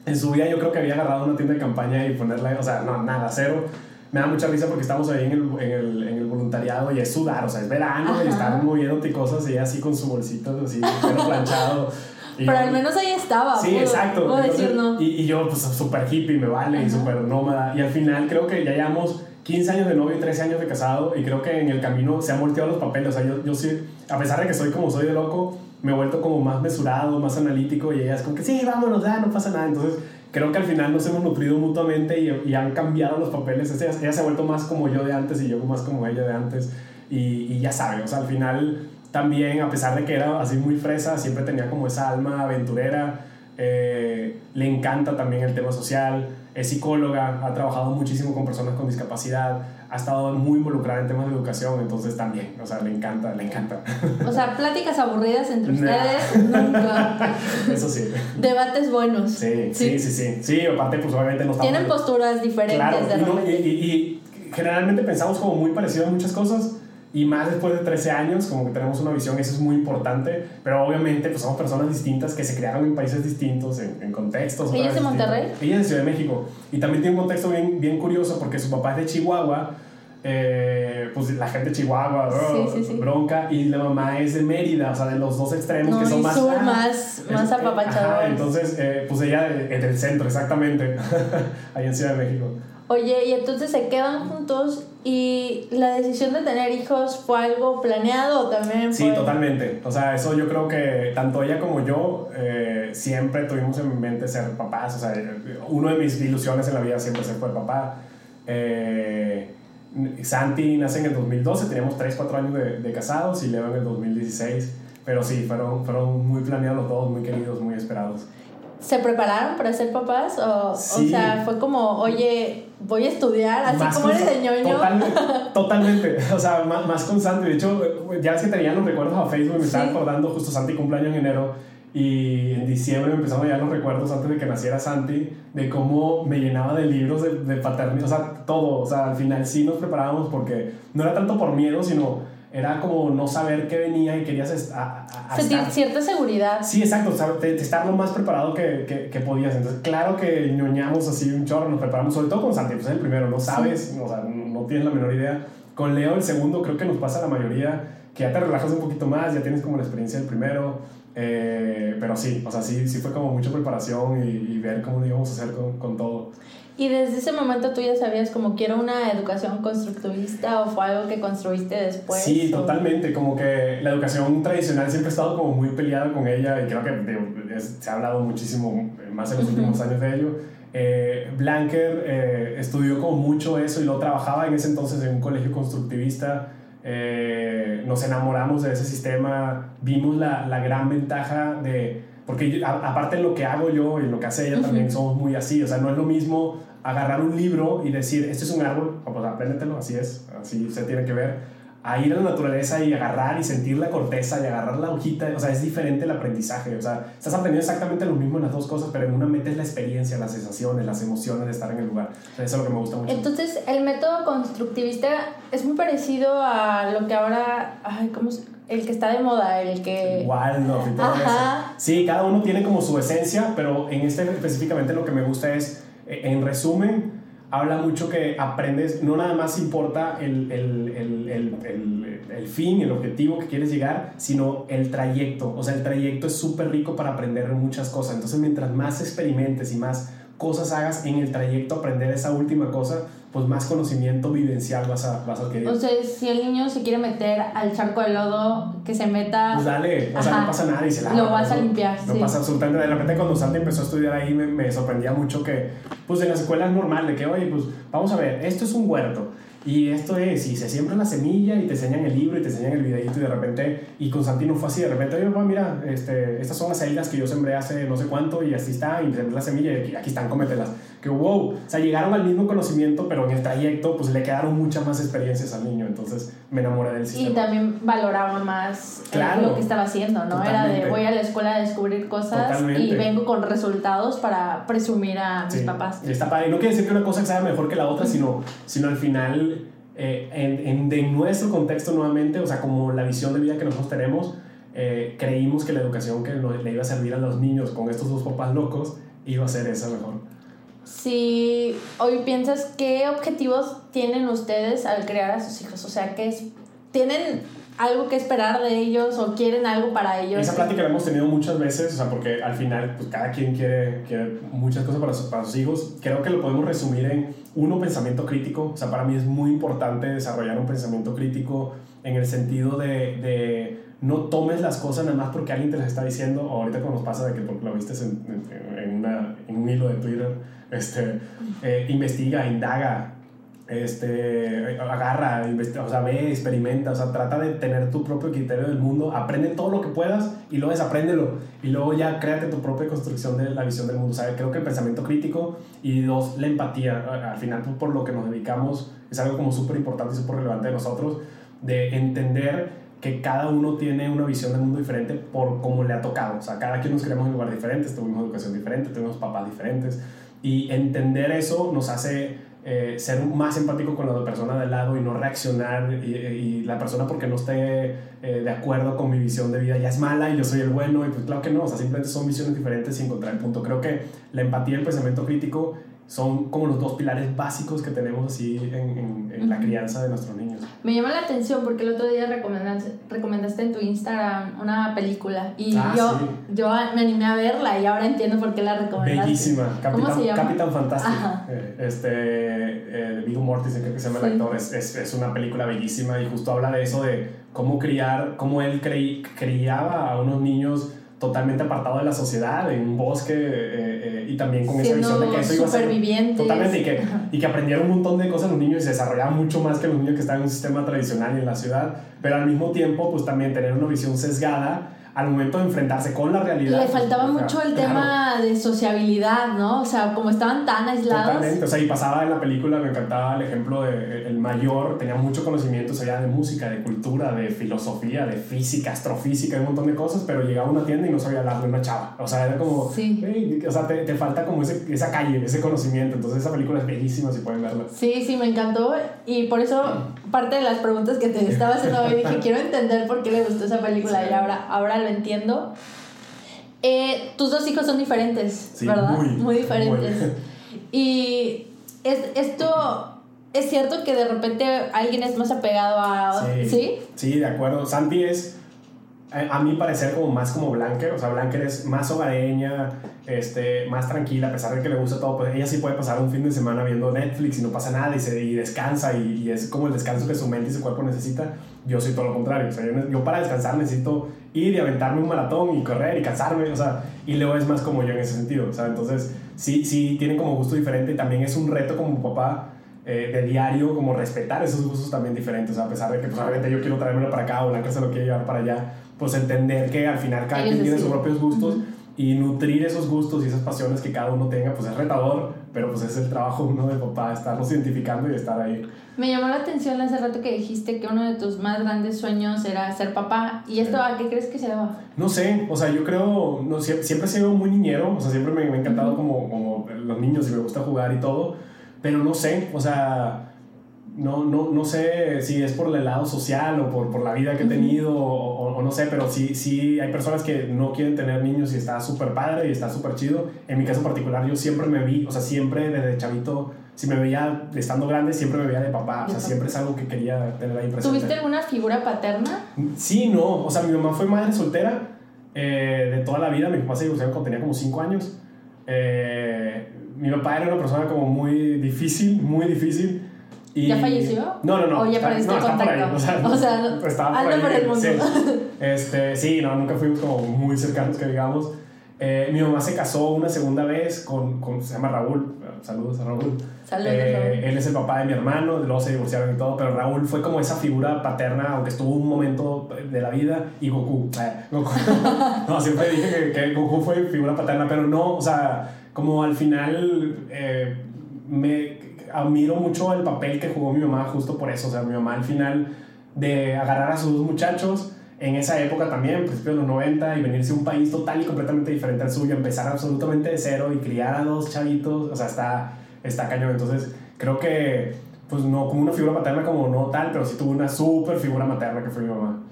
en su vida yo creo que había agarrado una tienda de campaña y ponerla, o sea, no, nada, cero. Me da mucha risa porque estamos ahí en el, en el, en el voluntariado y es sudar, o sea, es verano y estar moviéndote cosas y ella así con su bolsito, así, pelo planchado. Pero al menos ahí estaba. Sí, exacto. y, y, yo, pues, súper hippie, me vale, y súper nómada. Y al final creo que ya llevamos 15 años de novio y 13 años de casado. Y creo que en el camino se han volteado los papeles. O sea, yo, yo sí, a pesar de que soy como soy de loco, me he vuelto como más mesurado, más analítico. Y ella es como que, sí, vámonos, ya, no pasa nada. Entonces, creo que al final nos hemos nutrido mutuamente y, y han cambiado los papeles. Ella, ella, se ha vuelto más como yo de antes y yo más como ella de antes. Y, y ya sabe, o sea, al final también, a pesar de que era así muy fresa, siempre tenía como esa alma aventurera. Eh, le encanta también el tema social, es psicóloga, ha trabajado muchísimo con personas con discapacidad, ha estado muy involucrada en temas de educación, entonces también, o sea, le encanta, le encanta. O sea, pláticas aburridas entre ustedes, nunca. [laughs] Eso sí. Debates buenos. Sí, sí, sí, sí. Sí, aparte, pues obviamente no estamos... Tienen posturas diferentes claro, y, y, y, generalmente pensamos como muy parecido en muchas cosas, y más después de 13 años, como que tenemos una visión, eso es muy importante, pero obviamente pues somos personas distintas que se crearon en países distintos, en, en contextos. ¿Ella es de Monterrey? Ella es de Ciudad de México. Y también tiene un contexto bien, bien curioso porque su papá es de Chihuahua, eh, pues la gente de Chihuahua, bronca, y la mamá es de Mérida, o sea, de los dos extremos que son más... Sur, más, más apapachadores. Entonces, eh, pues ella en el centro, exactamente, [laughs] ahí en Ciudad de México. Oye, y entonces se quedan juntos y la decisión de tener hijos fue algo planeado también. Sí, totalmente. O sea, eso yo creo que tanto ella como yo eh, siempre tuvimos en mente ser papás. O sea, una de mis ilusiones en la vida siempre fue papá. Eh, Santi nace en el 2012, teníamos 3, 4 años de, de, casados y Leo en el 2016. Pero sí, fueron, fueron muy planeados todos, muy queridos, muy esperados. ¿Se prepararon para ser papás? O, o sea, fue como, oye, voy a estudiar, así como eres de ñoño. Totalmente, [laughs] totalmente. O sea, más, más con Santi. De hecho, ya es que tenían los recuerdos a Facebook, me estaba acordando justo Santi cumpleaños en enero. Y en diciembre me empezaron ya los recuerdos antes de que naciera Santi, de cómo me llenaba de libros de, de paternidad, o sea, todo. O sea, al final sí nos preparábamos porque no era tanto por miedo, sino era como no saber qué venía y querías a, sentir cierta seguridad. Sí, exacto, o sea, estar lo más preparado que, que, que, podías. Entonces, claro que ñoñamos así un chorro, nos preparamos, sobre todo con Santi, pues el primero, no sabes, o sea, no tienes la menor idea. Con Leo, el segundo, creo que nos pasa la mayoría que ya te relajas un poquito más, ya tienes como la experiencia del primero. Eh, pero sí, o sea, sí, sí fue como mucha preparación y, y ver cómo íbamos a hacer con, con todo. ¿Y desde ese momento tú ya sabías como quiero una educación constructivista o fue algo que construiste después? Sí, totalmente. Como que la educación tradicional siempre ha estado como muy peleada con ella y creo que se ha hablado muchísimo más en los últimos años de ello. Eh, Blanker eh, estudió como mucho eso y lo trabajaba en ese entonces en un colegio constructivista. Eh, nos enamoramos de ese sistema, vimos la, la gran ventaja de porque aparte de lo que hago yo y lo que hace ella también somos muy así, o sea, no es lo mismo agarrar un libro y decir, este es un árbol, pues apréndetelo, así es, así se tiene que ver, a ir a la naturaleza y agarrar y sentir la corteza y agarrar la hojita, o sea, es diferente el aprendizaje, o sea, estás aprendiendo exactamente lo mismo en las dos cosas, pero en una metes la experiencia, las sensaciones, las emociones de estar en el lugar. eso es lo que me gusta mucho. Entonces, el método constructivista es muy parecido a lo que ahora, ay, ¿cómo se el que está de moda, el que... Waldorf y todo eso. Sí, cada uno tiene como su esencia, pero en este específicamente lo que me gusta es, eh, en resumen, habla mucho que aprendes, no nada más importa el, el, el, el, el fin, el objetivo que quieres llegar, sino el trayecto. O sea, el trayecto es súper rico para aprender muchas cosas. Entonces, mientras más experimentes y más cosas hagas en el trayecto, aprender esa última cosa, pues más conocimiento vivencial vas a, vas a adquirir. O sea, si el niño se quiere meter al charco de lodo, que se meta... Pues dale, o sea, no pasa nada y se lava. Lo vas a limpiar, No pasa absolutamente De repente cuando Santi empezó a estudiar ahí me, me sorprendía mucho que, pues en la escuela es normal, de que, oye, pues vamos a ver, esto es un huerto y esto es, y se siembra la semilla y te enseñan el libro y te enseñan el videito y de repente, y con Santino fue así, de repente, oye, mira, este, estas son las celdas que yo sembré hace no sé cuánto y así está, y sembré la semilla y aquí, están, cómetelas. Que wow, o sea, llegaron al mismo conocimiento, pero en el trayecto pues le quedaron muchas más experiencias al niño, entonces me enamoré del sistema. Y también valoraba más eh, lo que estaba haciendo, ¿no? Era de voy a la escuela a descubrir cosas y vengo con resultados para presumir a mis papás. Y está padre. No quiere decir que una cosa sea mejor que la otra, sino, sino al final eh, en, en, nuestro contexto nuevamente, o sea, como la visión de vida que nosotros tenemos, eh, creímos que la educación que le iba a servir a los niños con estos dos papás locos iba a ser esa mejor. Si hoy piensas, ¿qué objetivos tienen ustedes al crear a sus hijos? O sea, ¿qué es, ¿tienen algo que esperar de ellos o quieren algo para ellos. Esa plática la hemos tenido muchas veces, o sea, porque al final pues, cada quien quiere, quiere muchas cosas para, sus, hijos. Creo que lo podemos resumir en, uno, pensamiento crítico. O sea, para mí es muy importante desarrollar un pensamiento crítico en el sentido de, de no tomes las cosas nada más porque alguien te las está diciendo, o ahorita como nos pasa de que lo viste en, en, una, un hilo de Twitter, este, eh, investiga, indaga, este, agarra, o sea, ve, experimenta, o sea, trata de tener tu propio criterio del mundo, aprende todo lo que puedas y luego desapréndelo. Y luego ya créate tu propia construcción de la visión del mundo, o sea, creo que el pensamiento crítico y dos, la empatía, al final por lo que nos dedicamos es algo como súper importante y súper relevante de nosotros, de entender que cada uno tiene una visión del mundo diferente por cómo le ha tocado, o sea, cada quien nos creemos en lugares diferentes, tuvimos educación diferente, tuvimos papás diferentes. Y entender eso nos hace eh, ser más empático con la persona de lado y no reaccionar y, la persona porque no esté eh, de acuerdo con mi visión de vida ya es mala y yo soy el bueno y pues claro que no, o sea, simplemente son visiones diferentes y encontrar el punto. Creo que la empatía y el pensamiento crítico son como los dos pilares básicos que tenemos así en, en, la crianza de nuestros niños. Me llama la atención porque el otro día recomendaste, recomendaste en tu Instagram una película y ah, yo, yo me animé a verla y ahora entiendo por qué la recomendaste. Bellísima, Capitán, ¿Cómo se llama? Capitán Fantástico. Eh, este, eh, Viggo Mortensen creo que se llama el actor, es, es, es, una película bellísima y justo habla de eso, de cómo criar, cómo él creí, criaba a unos niños totalmente apartado de la sociedad, en un bosque eh, y también con esa visión de que eso iba a ser totalmente y que, y que aprendieron un montón de cosas los niños y se desarrollaban mucho más que los niños que estaban en un sistema tradicional y en la ciudad, pero al mismo tiempo pues también tener una visión sesgada al momento de enfrentarse con la realidad. Le faltaba mucho el tema de sociabilidad, ¿no? O sea, como estaban tan aislados. Totalmente, o sea, y pasaba en la película, me encantaba el ejemplo de el mayor, tenía mucho conocimiento, o sea, de música, de cultura, de filosofía, de física, astrofísica, un montón de cosas, pero llegaba a una tienda y no sabía hablar de una chava. O sea, era como, sí. o sea, te, te, falta como ese, esa calle, ese conocimiento. Entonces, esa película es bellísima si pueden verla. Sí, sí, me encantó. Y por eso, parte de las preguntas que te [laughs] estaba haciendo hoy, dije, quiero entender por qué le gustó esa película y ahora, ahora entiendo. Eh, tus dos hijos son diferentes, ¿verdad? Muy, diferentes. Y es, esto es cierto que de repente alguien es más apegado a... Sí, ¿sí? de acuerdo. Santi es, a, mí parecer, como más como Blanker. O sea, Blanker es más hogareña, este, más tranquila, a pesar de que le gusta todo. Pues ella sí puede pasar un fin de semana viendo Netflix y no pasa nada y, se, y descansa y, y es como el descanso que su mente y su cuerpo necesita yo soy todo lo contrario. O sea, yo, para descansar necesito ir y aventarme un maratón y correr y cansarme. O sea, y luego es más como yo en ese sentido. O sea, entonces sí, sí tienen como gusto diferente. Y también es un reto como papá eh, de diario, como respetar esos gustos también diferentes. O sea, a pesar de que pues, obviamente yo quiero traérmelo para acá o Blanca se lo quiere llevar para allá, pues entender que al final cada quien tiene sus propios gustos. Y nutrir esos gustos y esas pasiones que cada uno tenga, pues es retador, pero pues es el trabajo uno de papá, estarlos identificando y estar ahí. Me llamó la atención hace rato que dijiste que uno de tus más grandes sueños era ser papá. ¿Y esto a qué crees que se daba? No sé, o sea, yo creo, no, siempre he sido muy niñero, o sea, siempre me, me ha encantado como, como los niños y me gusta jugar y todo, pero no sé, o sea, no, no, no sé si es por el lado social o por, por la vida que he tenido o, no sé, pero sí, sí hay personas que no quieren tener niños y está súper padre y está súper chido. En mi caso particular yo siempre me vi, o sea, siempre desde chavito si me veía estando grande, siempre me veía de papá. O sea, siempre es algo que quería tener ahí presente. ¿Tuviste alguna figura paterna? Sí, no. O sea, mi mamá fue madre soltera eh, de toda la vida. Mi papá se divorció cuando tenía como 5 años. Eh, mi papá era una persona como muy difícil, muy difícil. Y... ¿Ya falleció? No, no, no. ¿O ya perdiste no, contacto? Por ahí. O sea, [laughs] o sea [laughs] estaba por, ahí. por el mundo. Sí. [laughs] Este, sí, no, nunca fuimos como muy cercanos, que digamos. Eh, mi mamá se casó una segunda vez con, con, se llama Raúl. Saludos a Raúl. Saludos, eh, Él es el papá de mi hermano, luego se divorciaron y todo, pero Raúl fue como esa figura paterna, aunque estuvo un momento de la vida, y Goku. Eh, Goku. no, siempre dije que, que, Goku fue figura paterna, pero no, o sea, como al final eh, me admiro mucho el papel que jugó mi mamá justo por eso, o sea, mi mamá al final de agarrar a sus dos muchachos en esa época también, principios de los 90, y venirse a un país total y completamente diferente al suyo, empezar absolutamente de cero y criar a dos chavitos, o sea, está, está cañón. Entonces, creo que, pues no como una figura materna como no tal, pero sí tuvo una súper figura materna que fue mi mamá.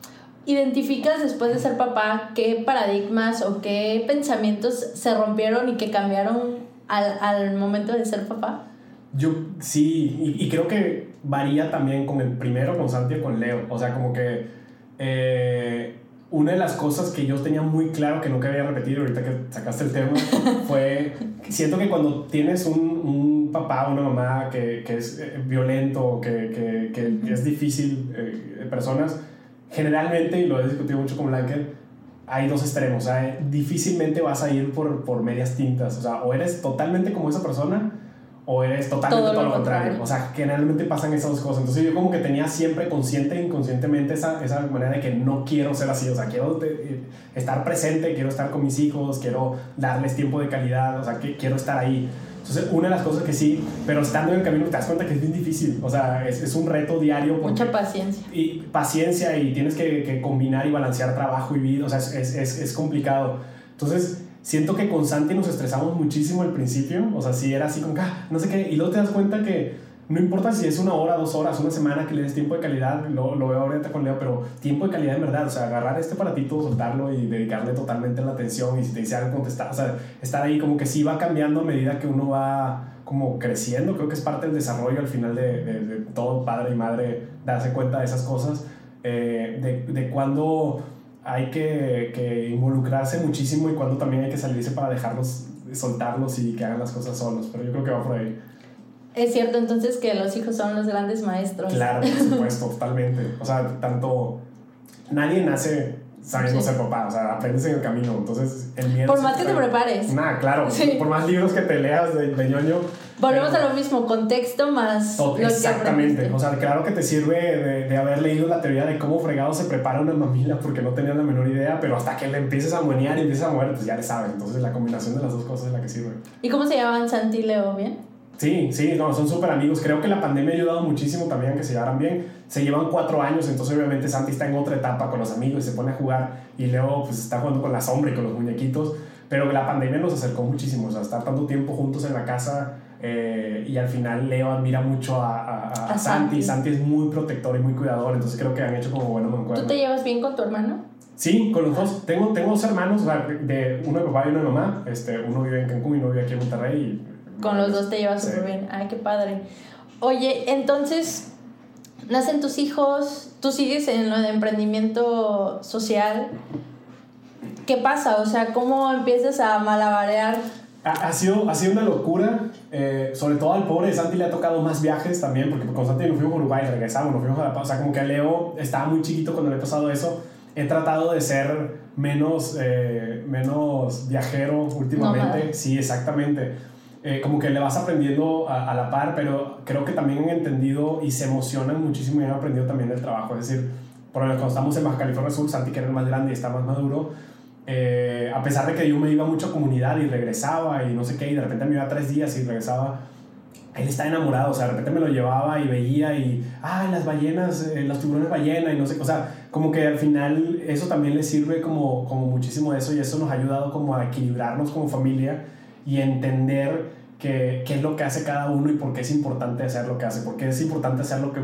¿Identificas después de ser papá qué paradigmas o qué pensamientos se rompieron y que cambiaron al, al momento de ser papá? Yo sí, y, y creo que varía también con el primero, con Santi y con Leo. O sea, como que eh, una de las cosas que yo tenía muy claro que nunca había repetido ahorita que sacaste el tema [laughs] fue, siento que cuando tienes un, un papá o una mamá que, que es eh, violento, que, que, que es difícil, eh, personas, generalmente, y lo he discutido mucho con Blanker, hay dos extremos, o sea, difícilmente vas a ir por, por medias tintas, o sea, o eres totalmente como esa persona, o eres totalmente todo, lo, contrario. O sea, generalmente pasan esas dos cosas. Entonces yo como que tenía siempre consciente e inconscientemente esa, esa manera de que no quiero ser así. O sea, quiero eh, estar presente, quiero estar con mis hijos, quiero darles tiempo de calidad, o sea, que quiero estar ahí. Entonces, una de las cosas que sí, pero estando en el camino te das cuenta que es bien difícil. O sea, es, es un reto diario. Mucha paciencia. Y paciencia y tienes que, que, combinar y balancear trabajo y vida. O sea, es, es, es complicado. Entonces, siento que con Santi nos estresamos muchísimo al principio, o sea, si era así como, ah, no sé qué, y luego te das cuenta que no importa si es una hora, dos horas, una semana que le des tiempo de calidad, lo, lo veo ahorita con Leo, pero tiempo de calidad en verdad, o sea, agarrar este aparatito, soltarlo y dedicarle totalmente la atención y si te dice algo contestar, o sea, estar ahí como que sí va cambiando a medida que uno va como creciendo, creo que es parte del desarrollo al final de, de, todo padre y madre darse cuenta de esas cosas, eh, de, de cuando hay que, que, involucrarse muchísimo y cuando también hay que salirse para dejarlos, soltarlos y que hagan las cosas solos. Pero yo creo que va por ahí. Es cierto entonces que los hijos son los grandes maestros. Claro, por [laughs] supuesto, totalmente. O sea, tanto nadie nace sabiendo ser papá, o sea, aprendes en el camino. Entonces, el miedo. Por más que te prepares. Nada, claro. Por más libros que te leas de, de ñoño. Volvemos a lo mismo, contexto más. exactamente. o sea, claro que te sirve de, de, haber leído la teoría de cómo fregado se prepara una mamila porque no tenías la menor idea, pero hasta que le empieces a monear y empieces a mover, pues ya le sabes. Entonces, la combinación de las dos cosas es la que sirve. ¿Y cómo se llaman Santi y Leo? ¿Bien? Sí, sí, no, son súper amigos. Creo que la pandemia ha ayudado muchísimo también a que se llevaran bien. Se llevan cuatro años, entonces obviamente Santi está en otra etapa con los amigos y se pone a jugar y Leo pues está jugando con la sombra y con los muñequitos. Pero la pandemia nos acercó muchísimo, o sea, estar tanto tiempo juntos en la casa eh, y al final Leo admira mucho a, a, Santi. Santi es muy protector y muy cuidador, entonces creo que han hecho como bueno mancuerna. ¿Tú te llevas bien con tu hermano? Sí, con los dos. Tengo, tengo dos hermanos, de, uno de papá y uno de mamá. Este, uno vive en Cancún y uno vive aquí en Monterrey. Y, con los dos te llevas súper bien. Ay, qué padre. Oye, entonces, nacen tus hijos, tú sigues en lo de emprendimiento social. ¿Qué pasa? O sea, ¿cómo empiezas a malabarear? Ha, sido, ha sido una locura, eh, sobre todo al pobre Santi le ha tocado más viajes también, porque con Santi nos fuimos a Uruguay, regresamos, nos fuimos a La Paz, o sea, como que a Leo estaba muy chiquito cuando le ha pasado eso. He tratado de ser menos, eh, menos viajero últimamente, sí, exactamente eh, como que le vas aprendiendo a, la par, pero creo que también han entendido y se emocionan muchísimo y han aprendido también el trabajo. Es decir, por ejemplo, cuando estamos en Baja California Sur, Santi, que era el más grande y está más maduro, eh, a pesar de que yo me iba mucho a comunidad y regresaba y no sé qué, y de repente me iba tres días y regresaba, él está enamorado, o sea, de repente me lo llevaba y veía y, ah, las ballenas, eh, los tiburones ballena y no sé, o sea, como que al final eso también le sirve como, como muchísimo eso y eso nos ha ayudado como a equilibrarnos como familia y entender qué es lo que hace cada uno y por qué es importante hacer lo que hace, por qué es importante hacer lo que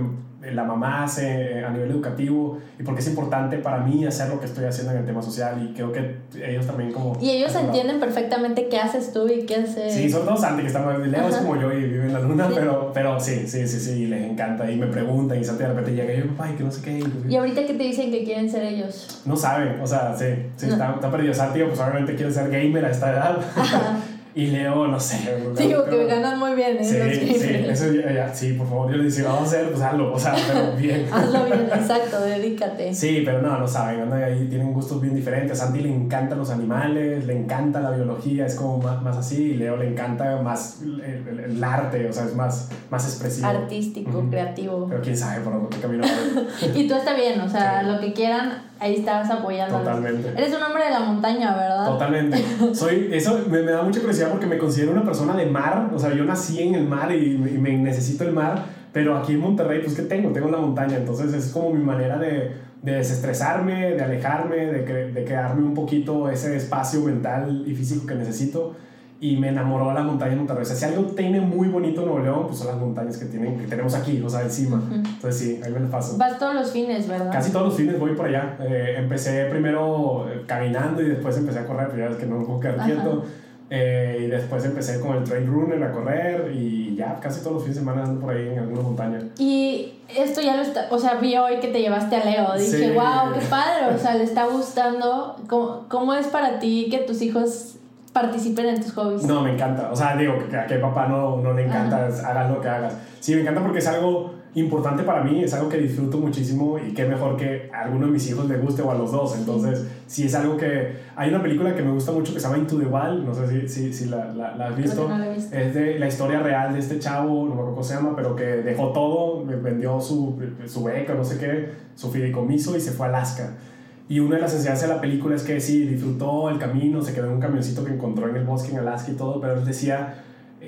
la mamá hace a nivel educativo y por qué es importante para mí hacer lo que estoy haciendo en el tema social y creo que ellos también como... Y ellos entienden perfectamente qué haces tú y qué haces... Sí, son todos Santi que están Leo es como yo y vive en la luna, pero, pero sí, sí, sí, sí, les encanta y me preguntan y de repente llega y yo, ay, que no sé qué. Y ahorita qué te dicen que quieren ser ellos? No saben, o sea, sí, sí, está, está perdido. Santi pues obviamente quiere ser gamer a esta edad. [laughs] Y Leo, no sé. Sí, porque ganan muy bien. ¿eh? Sí, sí, eso ya, sí, por favor. Yo le decía, vamos a hacer, pues hazlo, o sea, pero [laughs] bien. hazlo bien, exacto, dedícate. Sí, pero no, no saben, andan ahí, tienen gustos bien diferentes. A Santi le encantan los animales, le encanta la biología, es como más, más así. Y Leo le encanta más el, el, arte, o sea, es más, más expresivo. Artístico, creativo. Pero quién sabe por dónde camino. [laughs] y tú está bien, o sea, lo que quieran ahí estás apoyando. Totalmente. Eres un hombre de la montaña, ¿verdad? Totalmente. [laughs] Soy, eso me, da mucha curiosidad porque me considero una persona de mar, o sea, yo nací en el mar y, me necesito el mar, pero aquí en Monterrey, pues, ¿qué tengo? Tengo la montaña, entonces es como mi manera de, de desestresarme, de alejarme, de, de crearme un poquito ese espacio mental y físico que necesito y me enamoró la montaña de Monterrey. O sea, si algo tiene muy bonito Nuevo León, pues son las montañas que, tienen, que tenemos aquí, o sea, encima. Entonces sí, ahí me lo paso. Vas todos los fines, ¿verdad? Casi todos los fines voy por allá. Eh, empecé primero eh, caminando y después empecé a correr, ya es que no me puedo quedar quieto. Eh, y después empecé con el trail runner a correr y ya casi todos los fines de semana ando por ahí en alguna montaña. Y esto ya lo está, o sea, vi hoy que te llevaste a Leo, dije, wow, qué padre, o sea, le está gustando. ¿Cómo, ¿Cómo es para ti que tus hijos participen en tus hobbies. No, me encanta. O sea, digo que a qué papá no, no le encanta, hagas lo que hagas. Sí, me encanta porque es algo importante para mí, es algo que disfruto muchísimo y qué mejor que a alguno de mis hijos le guste o a los dos. Entonces, sí es algo que... Hay una película que me gusta mucho que se llama Into the Wild, no sé si, si, si la, la, has visto. Es de la historia real de este chavo, no me acuerdo cómo se llama, pero que dejó todo, vendió su, su beca, no sé qué, su fideicomiso y se fue a Alaska. Y una de las enseñanzas de la película es que sí, disfrutó el camino, se quedó en un camioncito que encontró en el bosque en Alaska y todo, pero él decía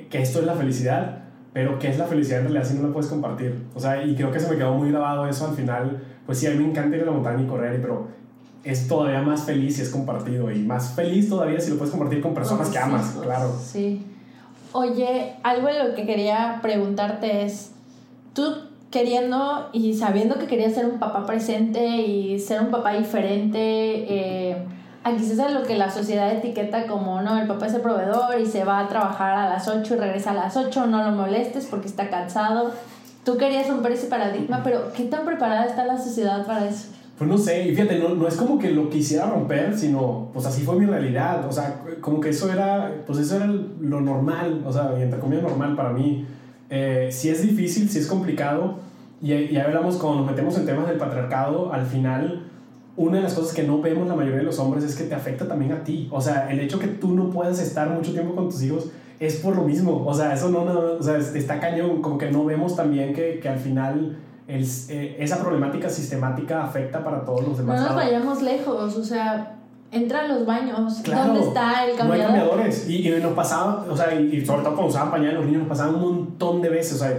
que esto es la felicidad, pero ¿qué es la felicidad en realidad si no la puedes compartir? O sea, y creo que se me quedó muy grabado eso al final. Pues sí, a mí me encanta ir a la montaña y correr, pero es todavía más feliz si es compartido y más feliz todavía si lo puedes compartir con personas que amas, claro. Sí. Oye, algo de lo que quería preguntarte es, ¿tú queriendo y sabiendo que quería ser un papá presente y ser un papá diferente, eh, a quizás lo que la sociedad etiqueta como, no, el papá es el proveedor y se va a trabajar a las 8 y regresa a las 8, no lo molestes porque está cansado. Tú querías romper ese paradigma, pero ¿qué tan preparada está la sociedad para eso? Pues no sé, y fíjate, no, no es como que lo quisiera romper, sino pues así fue mi realidad, o sea, como que eso era, pues eso era lo normal, o sea, entre comillas normal para mí eh, si es difícil, si es complicado, y ya hablamos cuando nos metemos en temas del patriarcado, al final una de las cosas que no vemos la mayoría de los hombres es que te afecta también a ti. O sea, el hecho que tú no puedas estar mucho tiempo con tus hijos es por lo mismo. O sea, eso no, no o sea, está cañón. Como que no vemos también que, que al final el, eh, esa problemática sistemática afecta para todos los demás. No nos vayamos lejos, o sea, entra a los baños. ¿Dónde está el cambiador? No hay cambiadores. Y, y nos pasaba, o sea, y, sobre todo cuando usaban pañales los niños, nos pasaban un montón de veces. O sea,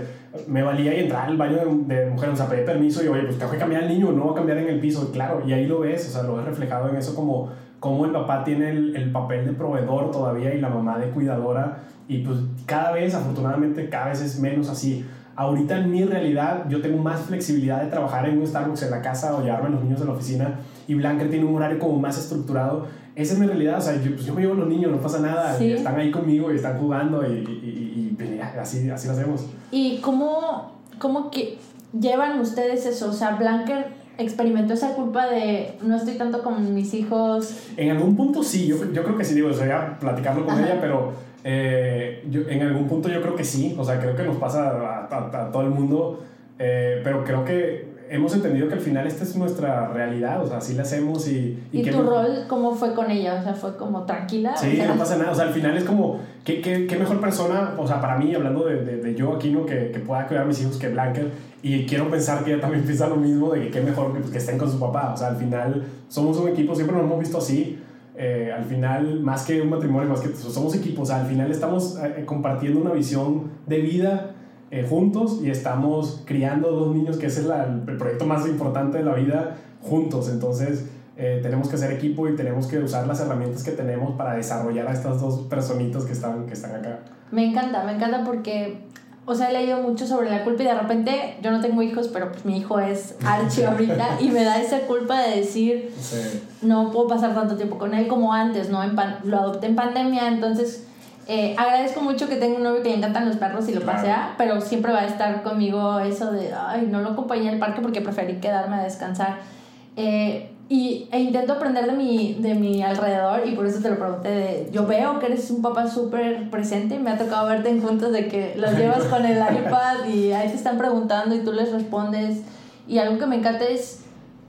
me valía y entrar al baño de, de mujeres, o sea, pedí permiso y, oye, pues tengo que cambiar el niño, no va a cambiar en el piso. Claro, y ahí lo ves, o sea, lo ves reflejado en eso como, como el papá tiene el, el papel de proveedor todavía y la mamá de cuidadora. Y pues cada vez, afortunadamente, cada vez es menos así. Ahorita en mi realidad yo tengo más flexibilidad de trabajar en un Starbucks en la casa o llevarme a los niños a la oficina y Blanca tiene un horario como más estructurado. Esa es mi realidad, o sea, yo, pues yo me llevo a los niños, no pasa nada, están ahí conmigo y están jugando y, y, y, así, así lo hacemos. ¿Y cómo, cómo que llevan ustedes eso? O sea, Blanca experimentó esa culpa de no estoy tanto con mis hijos. En algún punto sí, yo, yo creo que sí, digo, sería platicarlo con ella, pero eh, yo, en algún punto yo creo que sí, o sea, creo que nos pasa a, todo el mundo, eh, pero creo que hemos entendido que al final esta es nuestra realidad, o sea, así la hacemos y... ¿Y, tu rol cómo fue con ella? O sea, ¿fue como tranquila? Sí, no pasa nada, o sea, al final es como, ¿qué, qué, qué mejor persona, o sea, para mí, hablando de, de, yo aquí, ¿no? Que, que, pueda cuidar a mis hijos que Blanca, y quiero pensar que ella también [laughs] piensa lo mismo, de que qué mejor que, pues, que estén con su papá, o sea, al final somos un equipo, siempre nos hemos visto así, eh, al final, más que un matrimonio, más que somos equipos, al final estamos eh, compartiendo una visión de vida eh, juntos y estamos criando dos niños, que ese es el proyecto más importante de la vida, juntos. Entonces, tenemos que ser equipo y tenemos que usar las herramientas que tenemos para desarrollar a estas dos personitas que están, que están acá. Me encanta, me encanta porque, o sea, he leído mucho sobre la culpa y de repente yo no tengo hijos, pero pues mi hijo es Archie [laughs] ahorita y me da esa culpa de decir, no puedo pasar tanto tiempo con él como antes, ¿no? En lo adopté en pandemia, entonces eh, agradezco mucho que tengo un novio que le encantan los perros y lo pasea, pero siempre va a estar conmigo eso de, ay, no lo acompañé al parque porque preferí quedarme a descansar. Eh, y, e intento aprender de mi, de mi alrededor y por eso te lo pregunté. De, yo veo que eres un papá súper presente. Me ha tocado verte en juntos de que los llevas con el [laughs] iPad y ahí te están preguntando y tú les respondes. Y algo que me encanta es,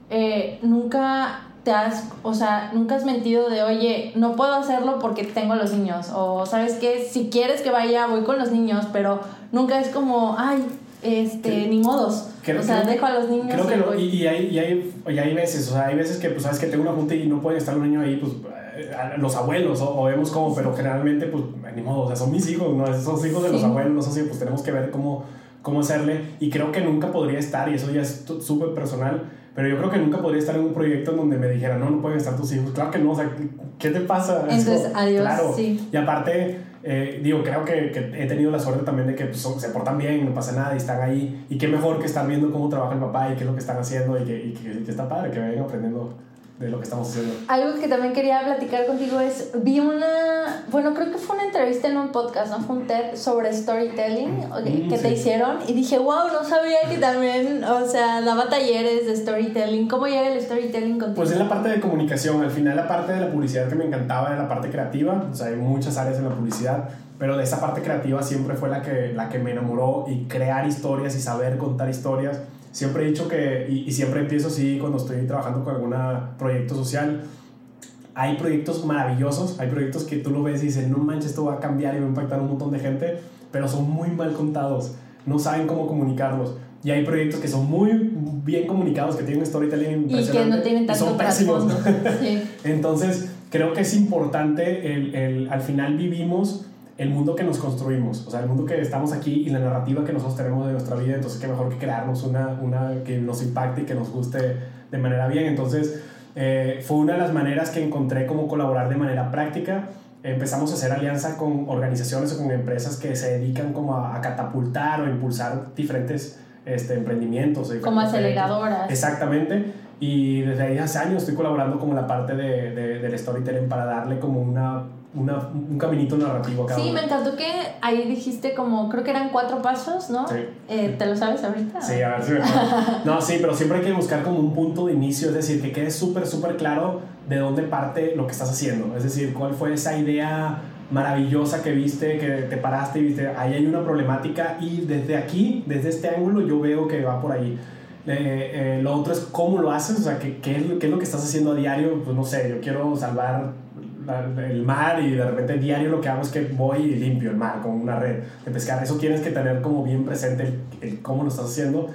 eh, nunca te has, o sea, nunca has mentido de, oye, no puedo hacerlo porque tengo los niños, o sabes que si quieres que vaya, voy con los niños, pero nunca es como, ay, este, ni modos. o sea, dejo a los niños. Creo que y, y, hay, y, hay, y, hay, veces, o sea, hay veces que, pues, sabes que tengo una junta y no puede estar un niño ahí, pues, eh, los abuelos, o, vemos cómo, pero generalmente, pues, ni modo, o sea, son mis hijos, ¿no? Son hijos de los abuelos, así, pues tenemos que ver cómo, cómo hacerle, y creo que nunca podría estar, y eso ya es súper personal pero yo creo que nunca podría estar en un proyecto en donde me dijeran, no, no pueden estar tus hijos. Claro que no, o sea, ¿qué te pasa? Entonces, adiós. Claro. Sí. Y aparte, eh, digo, creo que, que, he tenido la suerte también de que pues, se portan bien, no pasa nada y están ahí. Y qué mejor que estar viendo cómo trabaja el papá y qué es lo que están haciendo y que, y que, que está padre, que vayan aprendiendo de lo que estamos haciendo. Algo que también quería platicar contigo es, vi una, bueno, creo que fue una entrevista en un podcast, ¿no? Fue un TED sobre storytelling mm, que te hicieron y dije, wow, no sabía que también, o sea, daba talleres de storytelling. ¿Cómo llega el storytelling contigo? Pues es la parte de comunicación, al final la parte de la publicidad que me encantaba era la parte creativa, o sea, hay muchas áreas en la publicidad, pero de esa parte creativa siempre fue la que, la que me enamoró y crear historias y saber contar historias siempre he dicho que, y, siempre empiezo así cuando estoy trabajando con algún proyecto social, hay proyectos maravillosos, hay proyectos que tú lo ves y dices, no manches, esto va a cambiar y va a impactar a un montón de gente, pero son muy mal contados, no saben cómo comunicarlos. Y hay proyectos que son muy bien comunicados, que tienen un storytelling impresionante. Y que no tienen tanto son pésimos. [laughs] Entonces, creo que es importante, el, el, al final vivimos el mundo que nos construimos, o sea, el mundo que estamos aquí y la narrativa que nosotros tenemos de nuestra vida, entonces qué mejor que crearnos una, una que nos impacte y que nos guste de manera bien. Entonces, eh, fue una de las maneras que encontré como colaborar de manera práctica. Empezamos a hacer alianza con organizaciones o con empresas que se dedican como a, catapultar o impulsar diferentes este, emprendimientos. Como aceleradoras. Exactamente. Y desde ahí hace años estoy colaborando como la parte de, de, del storytelling para darle como una una, un caminito narrativo Sí, me encantó que ahí dijiste como, creo que eran cuatro pasos, ¿no? Sí. Eh, ¿Te lo sabes ahorita? Sí, a ver si me No, sí, pero siempre hay que buscar como un punto de inicio, es decir, que quede súper, súper claro de dónde parte lo que estás haciendo. Es decir, cuál fue esa idea maravillosa que viste, que te paraste y viste, ahí hay una problemática y desde aquí, desde este ángulo, yo veo que va por ahí. Eh, eh, lo otro es cómo lo haces, o sea, ¿qué, qué, es, qué es lo que estás haciendo a diario. Pues no sé, yo quiero salvar el mar y de repente diario lo que hago es que voy y limpio el mar con una red de pescar. Eso tienes que tener como bien presente el, cómo lo estás haciendo.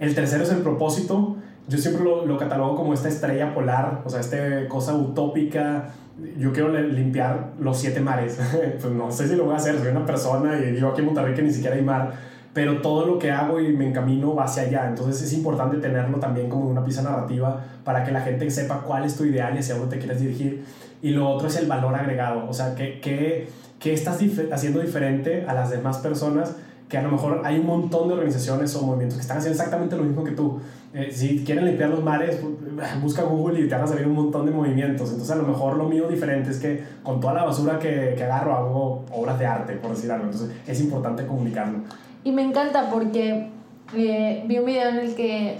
El tercero es el propósito. Yo siempre lo, lo catalogo como esta estrella polar, o sea, esta cosa utópica. Yo quiero limpiar los siete mares. [laughs] pues no sé si lo voy a hacer, soy una persona y vivo aquí en Monterrey que ni siquiera hay mar pero todo lo que hago y me encamino va hacia allá. Entonces es importante tenerlo también como una pieza narrativa para que la gente sepa cuál es tu ideal y hacia dónde te quieres dirigir. Y lo otro es el valor agregado, o sea, ¿qué, qué, qué estás haciendo diferente a las demás personas? Que a lo mejor hay un montón de organizaciones o movimientos que están haciendo exactamente lo mismo que tú. Eh, si quieren limpiar los mares, [laughs] busca Google y te van a salir un montón de movimientos. Entonces, a lo mejor lo mío diferente es que con toda la basura que, que agarro hago obras de arte, por decir algo. Entonces, es importante comunicarlo. Y me encanta porque eh, vi un video en el que,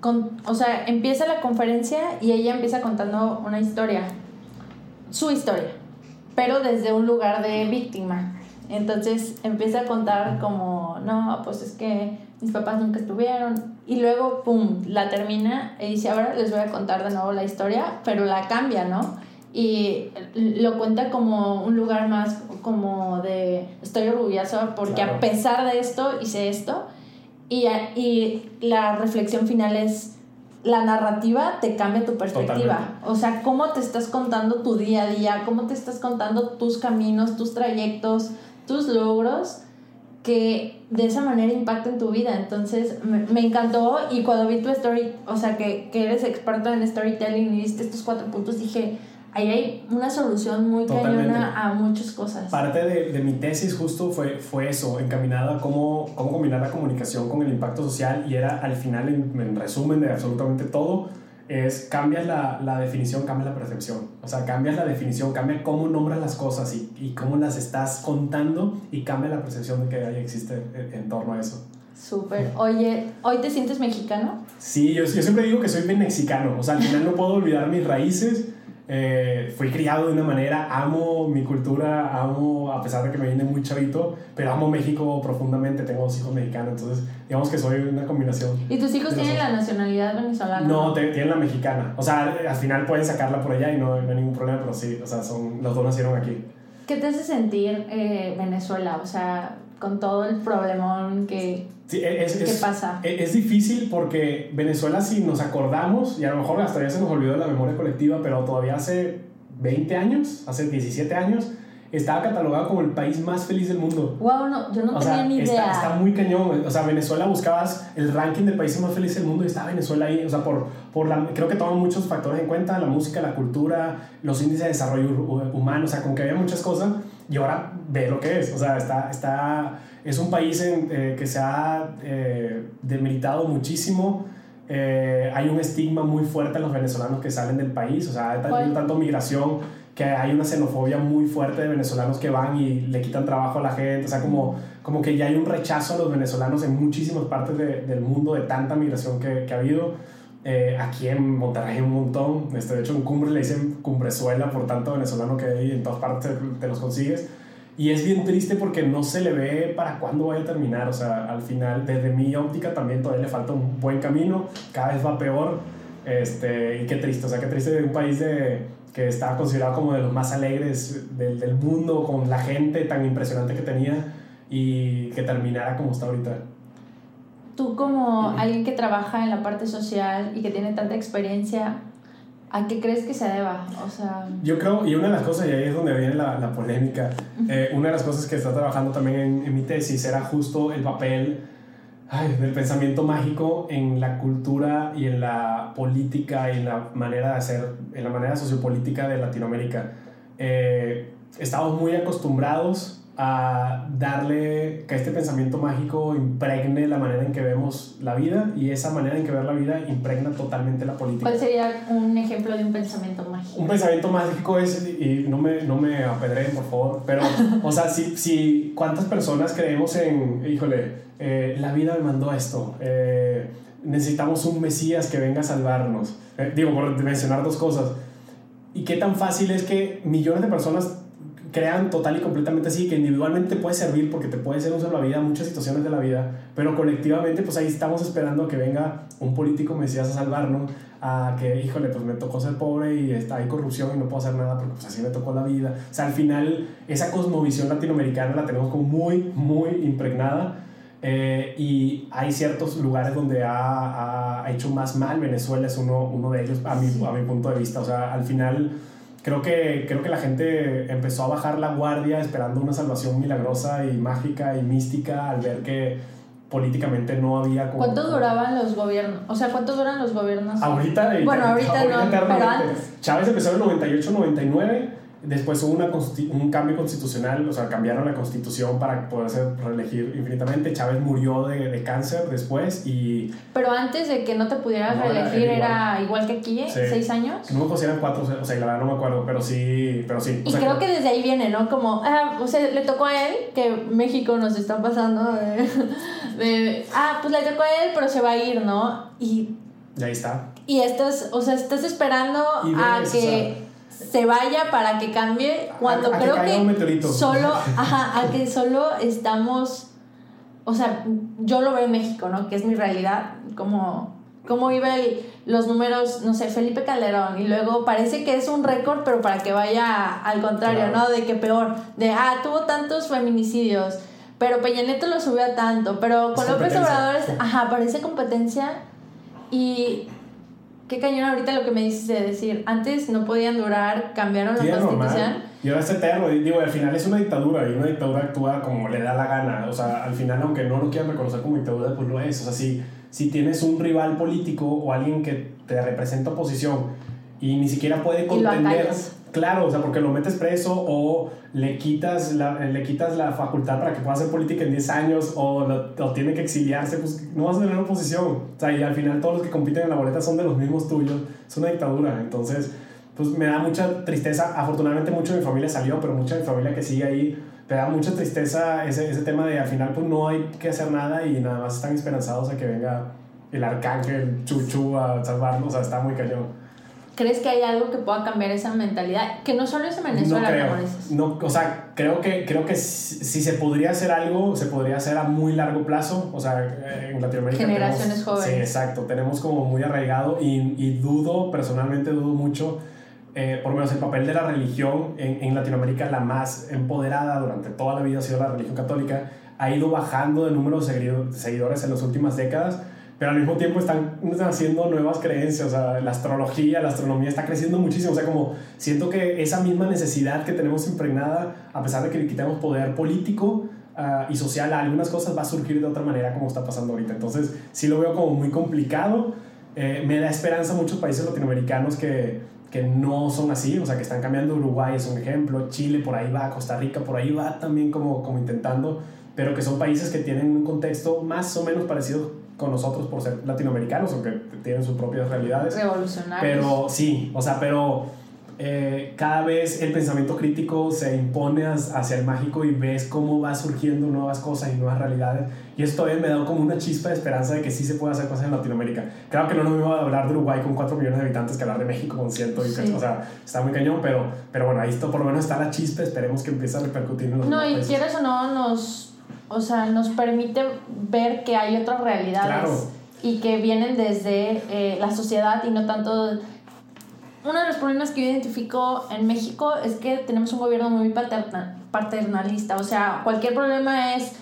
con, o sea, empieza la conferencia y ella empieza contando una historia, su historia, pero desde un lugar de víctima. Entonces empieza a contar como, no, pues es que mis papás nunca estuvieron. Y luego, ¡pum!, la termina y dice, ahora les voy a contar de nuevo la historia, pero la cambia, ¿no? y lo cuenta como un lugar más como de estoy orgulloso porque a pesar de esto hice esto y, y la reflexión final es la narrativa te cambia tu perspectiva. O sea, cómo te estás contando tu día a día, cómo te estás contando tus caminos, tus trayectos, tus logros, que de esa manera impactan tu vida. Entonces, me, me, encantó y cuando vi tu story, o sea, que, que eres experto en storytelling y diste estos cuatro puntos, dije, ahí hay una solución muy cañona a muchas cosas. Parte de, de, mi tesis justo fue, fue eso, encaminada a cómo, cómo combinar la comunicación con el impacto social y era al final, en, en resumen de absolutamente todo, es cambias la, la, definición, cambia la percepción. O sea, cambias la definición, cambia cómo nombras las cosas y, y cómo las estás contando y cambia la percepción de que ahí existe en, torno a eso. Súper. Oye, ¿hoy te sientes mexicano? Sí, yo, yo siempre digo que soy mexicano. O sea, al final no puedo olvidar mis raíces eh, fui criado de una manera, amo mi cultura, amo, a pesar de que me viene muy chavito, pero amo México profundamente, tengo dos hijos mexicanos, entonces digamos que soy una combinación. ¿Y tus hijos tienen la nacionalidad venezolana? No, tienen la mexicana, o sea, al final pueden sacarla por allá y no, no hay ningún problema, pero sí, o sea, son, los dos nacieron aquí. ¿Qué te hace sentir eh, Venezuela? O sea, con todo el problemón que, e, es, pasa. E, es, difícil porque Venezuela, si nos acordamos, y a lo mejor hasta ya se nos olvidó de la memoria colectiva, pero todavía hace 20 años, hace 17 años, estaba catalogado como el país más feliz del mundo. Wow, no, yo no tenía ni idea. Está, muy cañón. O sea, Venezuela buscabas el ranking de países más felices del mundo y estaba Venezuela ahí. O sea, por, por la, creo que toman muchos factores en cuenta: la música, la cultura, los índices de desarrollo humano. O sea, con que había muchas cosas. Y ahora ve lo que es. O sea, está, está, es un país en, eh, que se ha eh, demeritado muchísimo. Eh, hay un estigma muy fuerte en los venezolanos que salen del país. O sea, hay tanto migración que hay una xenofobia muy fuerte de venezolanos que van y le quitan trabajo a la gente, o sea, como, como que ya hay un rechazo a los venezolanos en muchísimas partes de, del mundo de tanta migración que, que ha habido. Eh, aquí en Monterrey un montón, este, de hecho en Cumbre le dicen Cumbrezuela por tanto venezolano que hay en todas partes te los consigues. Y es bien triste porque no se le ve para cuándo vaya a terminar, o sea, al final, desde mi óptica también todavía le falta un buen camino, cada vez va peor, este, y qué triste, o sea, qué triste de un país de que estaba considerado como de los más alegres del, del, mundo, con la gente tan impresionante que tenía y que terminara como está ahorita. Tú como alguien que trabaja en la parte social y que tiene tanta experiencia, ¿a qué crees que se deba? O sea... Yo creo, y una de las cosas, y ahí es donde viene la, la polémica, eh, una de las cosas que está trabajando también en, en mi tesis era justo el papel ay, del pensamiento mágico en la cultura y en la política y en la manera de hacer, en la manera sociopolítica de Latinoamérica. Eh, estamos muy acostumbrados a darle que este pensamiento mágico impregne la manera en que vemos la vida y esa manera en que ver la vida impregna totalmente la política. ¿Cuál sería un ejemplo de un pensamiento mágico? Un pensamiento mágico es, y no me, no me apedreen por favor, pero, [laughs] o sea, si, si cuántas personas creemos en, híjole, eh, la vida me mandó esto, eh, necesitamos un Mesías que venga a salvarnos, eh, digo, por mencionar dos cosas, y qué tan fácil es que millones de personas crean total y completamente así, que individualmente te puede servir porque te puede ser un salvavidas en muchas situaciones de la vida, pero colectivamente pues ahí estamos esperando que venga un político mesías a salvarnos, a que, híjole, pues me tocó ser pobre y está, hay corrupción y no puedo hacer nada porque pues así me tocó la vida. O sea, al final esa cosmovisión latinoamericana la tenemos como muy, muy impregnada. Eh, y hay ciertos lugares donde ha, ha, hecho más mal, Venezuela es uno, uno de ellos a mi, a mi punto de vista. O sea, al final creo que, creo que la gente empezó a bajar la guardia esperando una salvación milagrosa y mágica y mística al ver que políticamente no había como... ¿Cuánto duraban los gobiernos? O sea, ¿cuánto duran los gobiernos? Ahorita... Bueno, ahorita, no, pero antes. Chávez empezó en el 98-99 Después hubo una un cambio constitucional, o sea, cambiaron la constitución para poderse reelegir infinitamente. Chávez murió de, de cáncer después y... Pero antes de que no te pudieras reelegir era, igual. que aquí, ¿Seis años? No me si eran cuatro, o sea, la verdad no me acuerdo, pero sí, pero sí. Y creo que desde ahí viene, ¿no? Como, ah, o sea, le tocó a él, que México nos está pasando [laughs] de, ah, pues le tocó a él, pero se va a ir, ¿no? Y... Y ahí está. Y estás, o sea, estás esperando a que se vaya para que cambie cuando creo que, solo [laughs] ajá, a que solo estamos o sea yo lo veo en México no que es mi realidad como cómo iba los números no sé Felipe Calderón y luego parece que es un récord pero para que vaya al contrario no de que peor de ah tuvo tantos feminicidios pero Peña Nieto lo subió a tanto pero con López Obrador ajá parece competencia y qué cañón ahorita lo que me dices de decir, antes no podían durar, cambiaron la constitución. Y ahora es eterno, digo, al final es una dictadura y una dictadura actúa como le da la gana. O sea, al final, aunque no lo quieran reconocer como dictadura, pues lo es. O sea, si, si tienes un rival político o alguien que te representa oposición y ni siquiera puede contender, Claro, o sea, porque lo metes preso o le quitas la, le quitas la facultad para que pueda hacer política en 10 años o, lo, tiene que exiliarse, pues no vas a tener oposición. O sea, y al final todos los que compiten en la boleta son de los mismos tuyos. Es una dictadura. Entonces, pues me da mucha tristeza. Afortunadamente mucho de mi familia salió, pero mucha de mi familia que sigue ahí, me da mucha tristeza ese, ese tema de al final pues no hay que hacer nada y nada más están esperanzados a que venga el arcángel Chuchu a salvarnos. O sea, está muy cañón. ¿Crees que hay algo que pueda cambiar esa mentalidad? Que no solo es en Venezuela, no creo. No, o sea, creo que, creo que si, se podría hacer algo, se podría hacer a muy largo plazo. O sea, en Latinoamérica. Generaciones jóvenes. Sí, exacto. Tenemos como muy arraigado y, y dudo, personalmente dudo mucho, eh, por lo menos el papel de la religión en, en Latinoamérica, la más empoderada durante toda la vida ha sido la religión católica, ha ido bajando de número de seguidores en las últimas décadas pero al mismo tiempo están haciendo nuevas creencias, o sea, la astrología, la astronomía está creciendo muchísimo, o sea, como siento que esa misma necesidad que tenemos impregnada, a pesar de que le quitamos poder político uh, y social a algunas cosas, va a surgir de otra manera como está pasando ahorita. Entonces, sí lo veo como muy complicado, eh, me da esperanza muchos países latinoamericanos que, que no son así, o sea, que están cambiando, Uruguay es un ejemplo, Chile por ahí va, Costa Rica por ahí va también como, como intentando, pero que son países que tienen un contexto más o menos parecido con nosotros por ser latinoamericanos, aunque tienen sus propias realidades. Revolucionarios. Pero sí, o sea, pero eh, cada vez el pensamiento crítico se impone hacia el mágico y ves cómo va surgiendo nuevas cosas y nuevas realidades. Y esto todavía me da como una chispa de esperanza de que sí se puede hacer cosas en Latinoamérica. Claro que no nos iba a hablar de Uruguay con 4 millones de habitantes que hablar de México con ciento. Y o sea, está muy cañón, pero, pero bueno, ahí está, por lo menos está la chispa. Esperemos que empiece a repercutir en los No, y quieres o no, nos o sea, nos permite ver que hay otras realidades y que vienen desde eh, la sociedad y no tanto... Uno de los problemas que yo identifico en México es que tenemos un gobierno muy paternalista, o sea, cualquier problema es...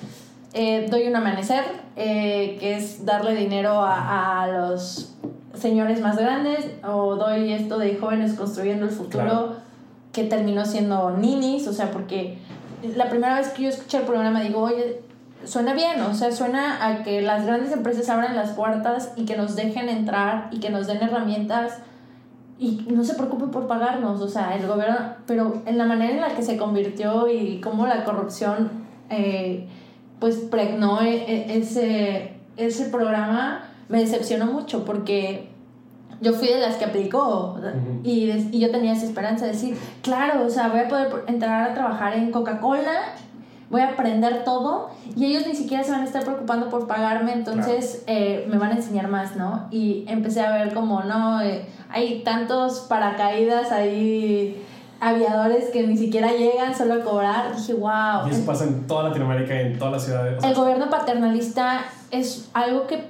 Eh, doy un amanecer, eh, que es darle dinero a, a, los señores más grandes, o doy esto de jóvenes construyendo el futuro, que terminó siendo ninis, o sea, porque la primera vez que yo escuché el programa digo, oye, suena bien, o sea, suena a que las grandes empresas abran las puertas y que nos dejen entrar y que nos den herramientas y no se preocupen por pagarnos, o sea, el gobierno, pero en la manera en la que se convirtió y cómo la corrupción eh, pues pregnó e, e, ese, ese programa, me decepcionó mucho porque yo fui de las que aplicó y, y, yo tenía esa esperanza de decir, claro, o sea, voy a poder entrar a trabajar en Coca-Cola, voy a aprender todo y ellos ni siquiera se van a estar preocupando por pagarme, entonces eh, me van a enseñar más, ¿no? Y empecé a ver como, no, eh, hay tantos paracaídas ahí aviadores que ni siquiera llegan solo a cobrar. Dije, wow. Y eso pasa en toda Latinoamérica y en todas las ciudades. el gobierno paternalista es algo que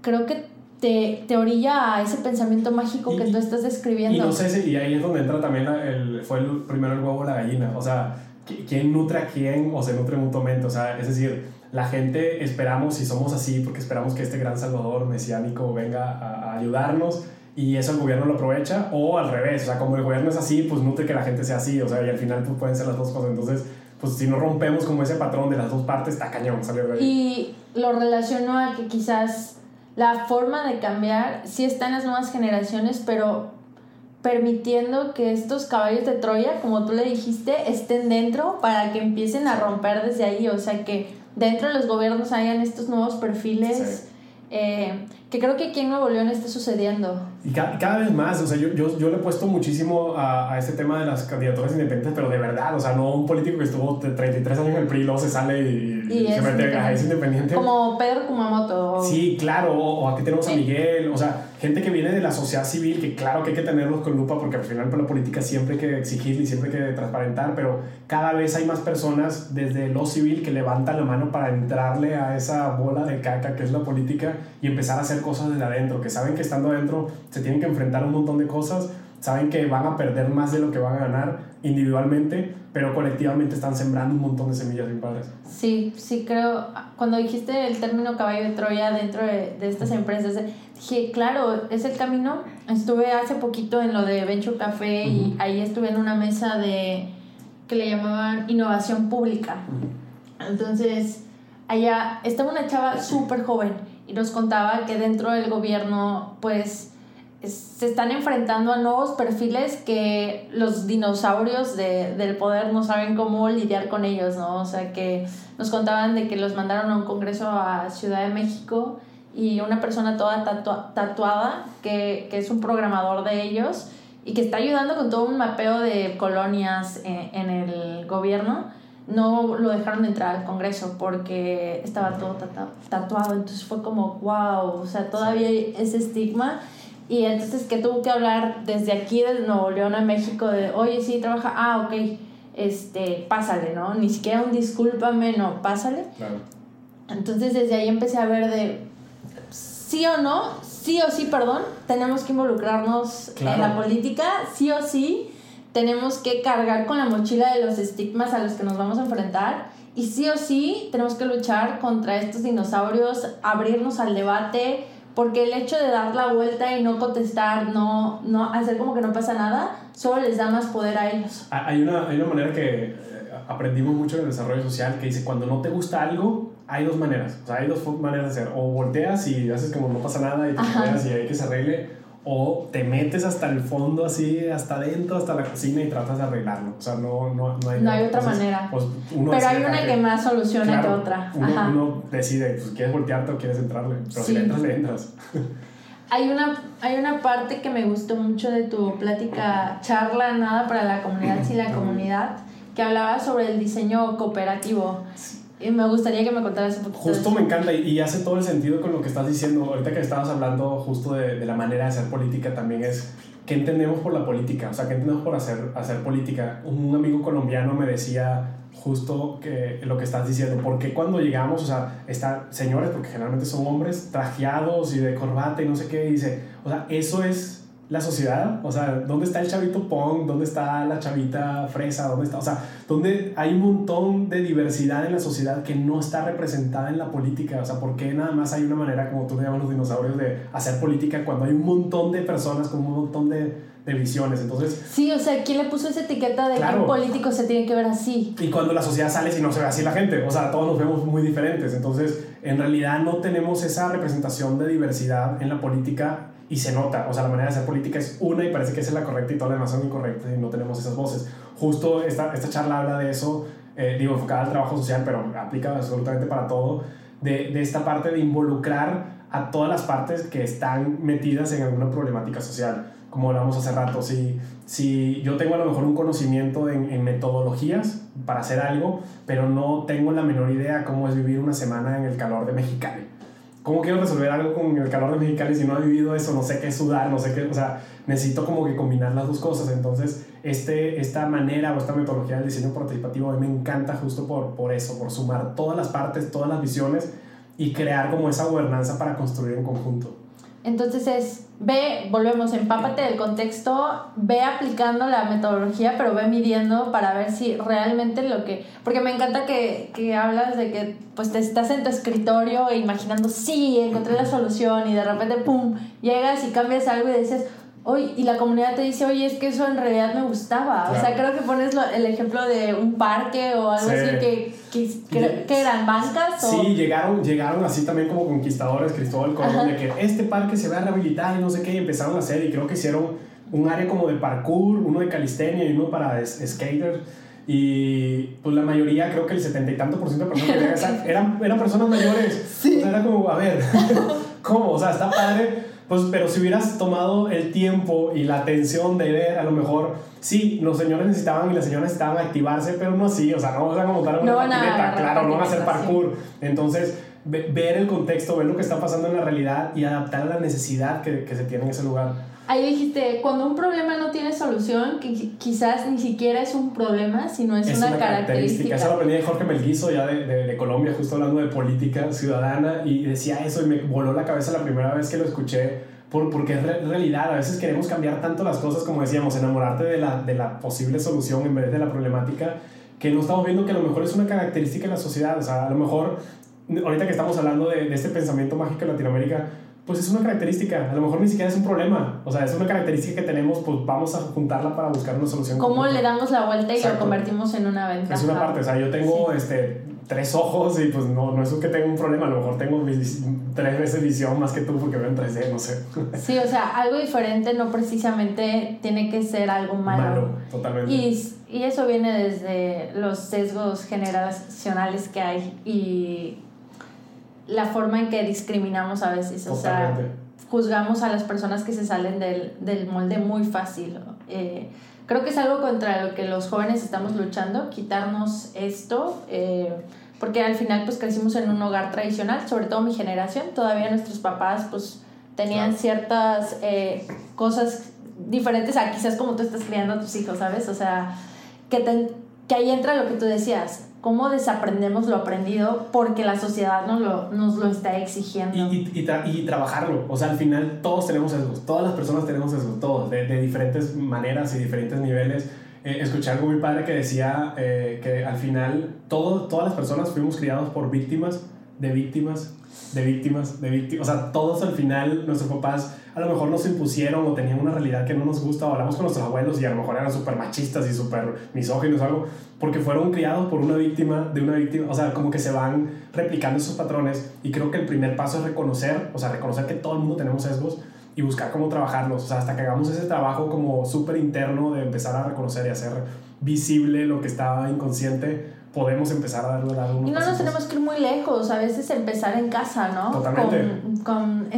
creo que te, te orilla a ese pensamiento mágico que tú estás describiendo. Y no sé si, y ahí es donde entra también el, fue el, primero el huevo o la gallina. O sea, ¿quién nutre a quién o se nutre mutuamente? O sea, es decir, la gente esperamos y somos así porque esperamos que este gran salvador mesiánico venga a, a ayudarnos y eso el gobierno lo aprovecha o al revés, o sea, como el gobierno es así, pues nutre que la gente sea así, o sea, y al final pues, pueden ser las dos cosas. Entonces, pues si no rompemos como ese patrón de las dos partes, está cañón ahí. Y lo relaciono a que quizás la forma de cambiar sí está en las nuevas generaciones, pero permitiendo que estos caballos de Troya, como tú le dijiste, estén dentro para que empiecen a romper desde ahí. O sea, que dentro de los gobiernos hayan estos nuevos perfiles. Eh, que creo que aquí en Nuevo León está sucediendo. Y cada, vez más, o sea, yo, yo, yo le he puesto muchísimo a, a, este tema de las candidaturas independientes, pero de verdad, o sea, no un político que estuvo 33 años en el PRI y luego se sale y, se mete a es independiente. Como Pedro Kumamoto. Sí, claro, o, aquí tenemos a Miguel, o sea, gente que viene de la sociedad civil, que claro que hay que tenerlos con lupa porque al final para la política siempre hay que exigir y siempre hay que transparentar, pero cada vez hay más personas desde lo civil que levantan la mano para entrarle a esa bola de caca que es la política y empezar a hacer cosas desde adentro, que saben que estando adentro se tienen que enfrentar a un montón de cosas, saben que van a perder más de lo que van a ganar individualmente, pero colectivamente están sembrando un montón de semillas bien padres. Sí, sí creo, cuando dijiste el término caballo de Troya dentro de, de estas empresas, dije, claro, es el camino. Estuve hace poquito en lo de Venture Café y ahí estuve en una mesa de que le llamaban innovación pública. Entonces, allá estaba una chava súper joven y nos contaba que dentro del gobierno, pues, se están enfrentando a nuevos perfiles que los dinosaurios de, del poder no saben cómo lidiar con ellos, ¿no? O sea, que nos contaban de que los mandaron a un congreso a Ciudad de México y una persona toda tatuada, que, que, es un programador de ellos y que está ayudando con todo un mapeo de colonias en, en el gobierno, no lo dejaron entrar al Congreso porque estaba todo tatuado. Entonces fue como, wow, o sea, todavía hay ese estigma. Y entonces que tuvo que hablar desde aquí, desde Nuevo León a México, de, oye, sí, trabaja, ah, ok, este, pásale, ¿no? Ni siquiera un discúlpame, no, pásale. Claro. Entonces desde ahí empecé a ver de, sí o no, sí o sí, perdón, tenemos que involucrarnos en la política, sí o sí, tenemos que cargar con la mochila de los estigmas a los que nos vamos a enfrentar y sí o sí tenemos que luchar contra estos dinosaurios, abrirnos al debate, porque el hecho de dar la vuelta y no contestar, no, no hacer como que no pasa nada, solo les da más poder a ellos. Hay una, hay una manera que eh, aprendimos mucho en el desarrollo social que dice, cuando no te gusta algo, hay dos maneras. O sea, hay dos maneras de hacer. O volteas y haces como no pasa nada y te volteas y hay que se arregle o te metes hasta el fondo, así, hasta adentro, hasta la cocina y tratas de arreglarlo. O sea, no, no, no hay, no hay otra manera. Pues, pero hay una que, más soluciona que otra. Uno, uno, decide, pues, ¿quieres voltearte o quieres entrarle? Pero si le entras, le entras. [laughs] hay una, hay una parte que me gustó mucho de tu plática, charla nada para la comunidad, sí la comunidad, que hablaba sobre el diseño cooperativo. Y me gustaría que me contaras un poquito. Justo me encanta y, hace todo el sentido con lo que estás diciendo. Ahorita que estabas hablando justo de, de, la manera de hacer política también es qué entendemos por la política, o sea, qué entendemos por hacer, hacer política. Un amigo colombiano me decía justo que lo que estás diciendo, porque cuando llegamos, o sea, están señores, porque generalmente son hombres, trajeados y de corbata y no sé qué, dice, o sea, eso es la sociedad, o sea, ¿dónde está el chavito punk? ¿Dónde está la chavita fresa? ¿Dónde está? O sea, ¿dónde hay un montón de diversidad en la sociedad que no está representada en la política? O sea, ¿por qué nada más hay una manera, como tú le llamas los dinosaurios, de hacer política cuando hay un montón de personas con un montón de, de visiones? Entonces... Sí, o sea, ¿quién le puso esa etiqueta de que un político se tiene que ver así? Y cuando la sociedad sale si no se ve así la gente, o sea, todos nos vemos muy diferentes. Entonces, en realidad no tenemos esa representación de diversidad en la política y se nota, o sea, la manera de hacer política es una y parece que es la correcta y todas las demás son incorrectas y no tenemos esas voces. Justo esta, esta charla habla de eso, eh, digo, enfocada al trabajo social, pero aplica absolutamente para todo, de, de, esta parte de involucrar a todas las partes que están metidas en alguna problemática social. Como hablábamos hace rato, si, si yo tengo a lo mejor un conocimiento en, en metodologías para hacer algo, pero no tengo la menor idea cómo es vivir una semana en el calor de Mexicali ¿cómo quiero resolver algo con el calor de Mexicali si no he vivido eso? No sé qué sudar, no sé qué, o sea, necesito como que combinar las dos cosas. Entonces, este, esta manera o esta metodología del diseño participativo a mí me encanta justo por, por eso, por sumar todas las partes, todas las visiones y crear como esa gobernanza para construir en conjunto. Entonces es, ve, volvemos, empápate del contexto, ve aplicando la metodología, pero ve midiendo para ver si realmente lo que... Porque me encanta que, que hablas de que pues te estás en tu escritorio e imaginando, sí, encontré la solución y de repente, ¡pum!, llegas y cambias algo y dices, Oye, y la comunidad te dice, oye, es que eso en realidad me gustaba. O sea, creo que pones el ejemplo de un parque o algo así que, que, que, eran bancas. ¿o? Sí, llegaron, llegaron así también como conquistadores, Cristóbal Colón, de que este parque se va a rehabilitar y no sé qué, y empezaron a hacer, y creo que hicieron un área como de parkour, uno de calistenia y uno para skater. Y pues la mayoría, creo que el setenta y tanto por ciento de personas que [laughs] eran, eran personas mayores. Sí. O sea, era como, a ver, [laughs] ¿cómo? O sea, está padre pues, pero si hubieras tomado el tiempo y la atención de ver, a lo mejor, sí, los señores necesitaban y las señoras necesitaban activarse, pero no así, o sea, no van a montar una no patineta, claro, no van a hacer parkour. Entonces, ver el contexto, ver lo que está pasando en la realidad y adaptar a la necesidad que, que se tiene en ese lugar. Ahí dijiste, cuando un problema no tiene solución, que quizás ni siquiera es un problema, sino es, una, característica. Eso lo aprendí de Jorge Melguizo, ya de, de, Colombia, justo hablando de política ciudadana, y decía eso y me voló la cabeza la primera vez que lo escuché, por, porque es realidad. A veces queremos cambiar tanto las cosas, como decíamos, enamorarte de la, de la posible solución en vez de la problemática, que no estamos viendo que a lo mejor es una característica de la sociedad. O sea, a lo mejor, ahorita que estamos hablando de, de este pensamiento mágico en Latinoamérica, pues es una característica, a lo mejor ni siquiera es un problema, o sea, es una característica que tenemos, pues vamos a juntarla para buscar una solución. ¿Cómo le damos la vuelta y lo convertimos en una ventaja? Es una parte, o sea, yo tengo, este, tres ojos y pues no, no es que tenga un problema, a lo mejor tengo tres veces visión más que tú porque veo en 3D, no sé. Sí, o sea, algo diferente no precisamente tiene que ser algo malo. Malo, totalmente. Y, y eso viene desde los sesgos generacionales que hay y la forma en que discriminamos a veces, o sea, juzgamos a las personas que se salen del, del molde muy fácil. Eh, creo que es algo contra lo que los jóvenes estamos luchando, quitarnos esto, eh, porque al final pues crecimos en un hogar tradicional, sobre todo mi generación, todavía nuestros papás pues tenían ciertas eh, cosas diferentes a quizás como tú estás criando a tus hijos, ¿sabes? O sea, que, que ahí entra lo que tú decías, cómo desaprendemos lo aprendido porque la sociedad nos lo, nos lo está exigiendo. Y, y, y, trabajarlo. O sea, al final todos tenemos eso. Todas las personas tenemos eso. Todos. De, de diferentes maneras y diferentes niveles. Eh, escuché algo muy padre que decía eh, que al final todo, todas las personas fuimos criados por víctimas de víctimas de víctimas de víctimas. O sea, todos al final nuestros papás a lo mejor nos impusieron o tenían una realidad que no nos gusta o hablamos con nuestros abuelos y a lo mejor eran súper machistas y súper misóginos o algo, porque fueron criados por una víctima de una víctima, o sea, como que se van replicando esos patrones y creo que el primer paso es reconocer, o sea, reconocer que todo el mundo tenemos sesgos y buscar cómo trabajarlos, o sea, hasta que hagamos ese trabajo como súper interno de empezar a reconocer y hacer visible lo que estaba inconsciente, podemos empezar a darle Y no nos tenemos que ir muy lejos, a veces empezar en casa, ¿no? Totalmente. Con,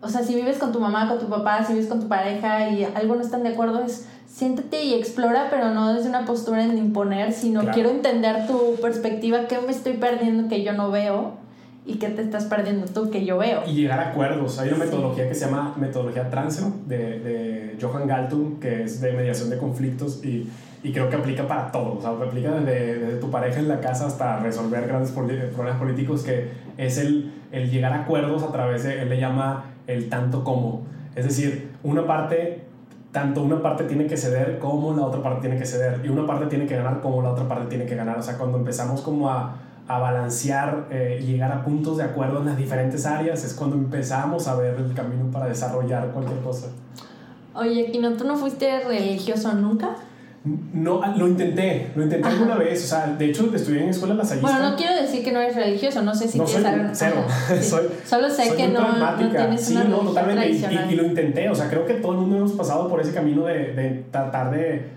o sea, si vives con tu mamá, con tu papá, si vives con tu pareja y algo no están de acuerdo, es siéntate y explora, pero no desde una postura en imponer, sino quiero entender tu perspectiva, qué me estoy perdiendo que yo no veo y qué te estás perdiendo tú que yo veo. Y llegar a acuerdos. Hay una metodología que se llama metodología Transen de, de Johan Galtung, que es de mediación de conflictos y, y creo que aplica para todo. O sea, aplica desde, desde, tu pareja en la casa hasta resolver grandes problemas políticos, que es el, el llegar a acuerdos a través de, él le llama el tanto como. Es decir, una parte, tanto una parte tiene que ceder como la otra parte tiene que ceder. Y una parte tiene que ganar como la otra parte tiene que ganar. O sea, cuando empezamos como a, a balancear eh, y llegar a puntos de acuerdo en las diferentes áreas, es cuando empezamos a ver el camino para desarrollar cualquier cosa. Oye, Kino, ¿tú no fuiste religioso nunca? No, ah, lo intenté, lo intenté alguna vez, o sea, de hecho estudié en escuela lasallista. Bueno, no quiero decir que no eres religioso, no sé si no tienes soy, Cero, [laughs] soy, Solo sé que no, no, tienes sí, no, totalmente, y, y, lo intenté, o sea, creo que todo el mundo hemos pasado por ese camino de, de tratar de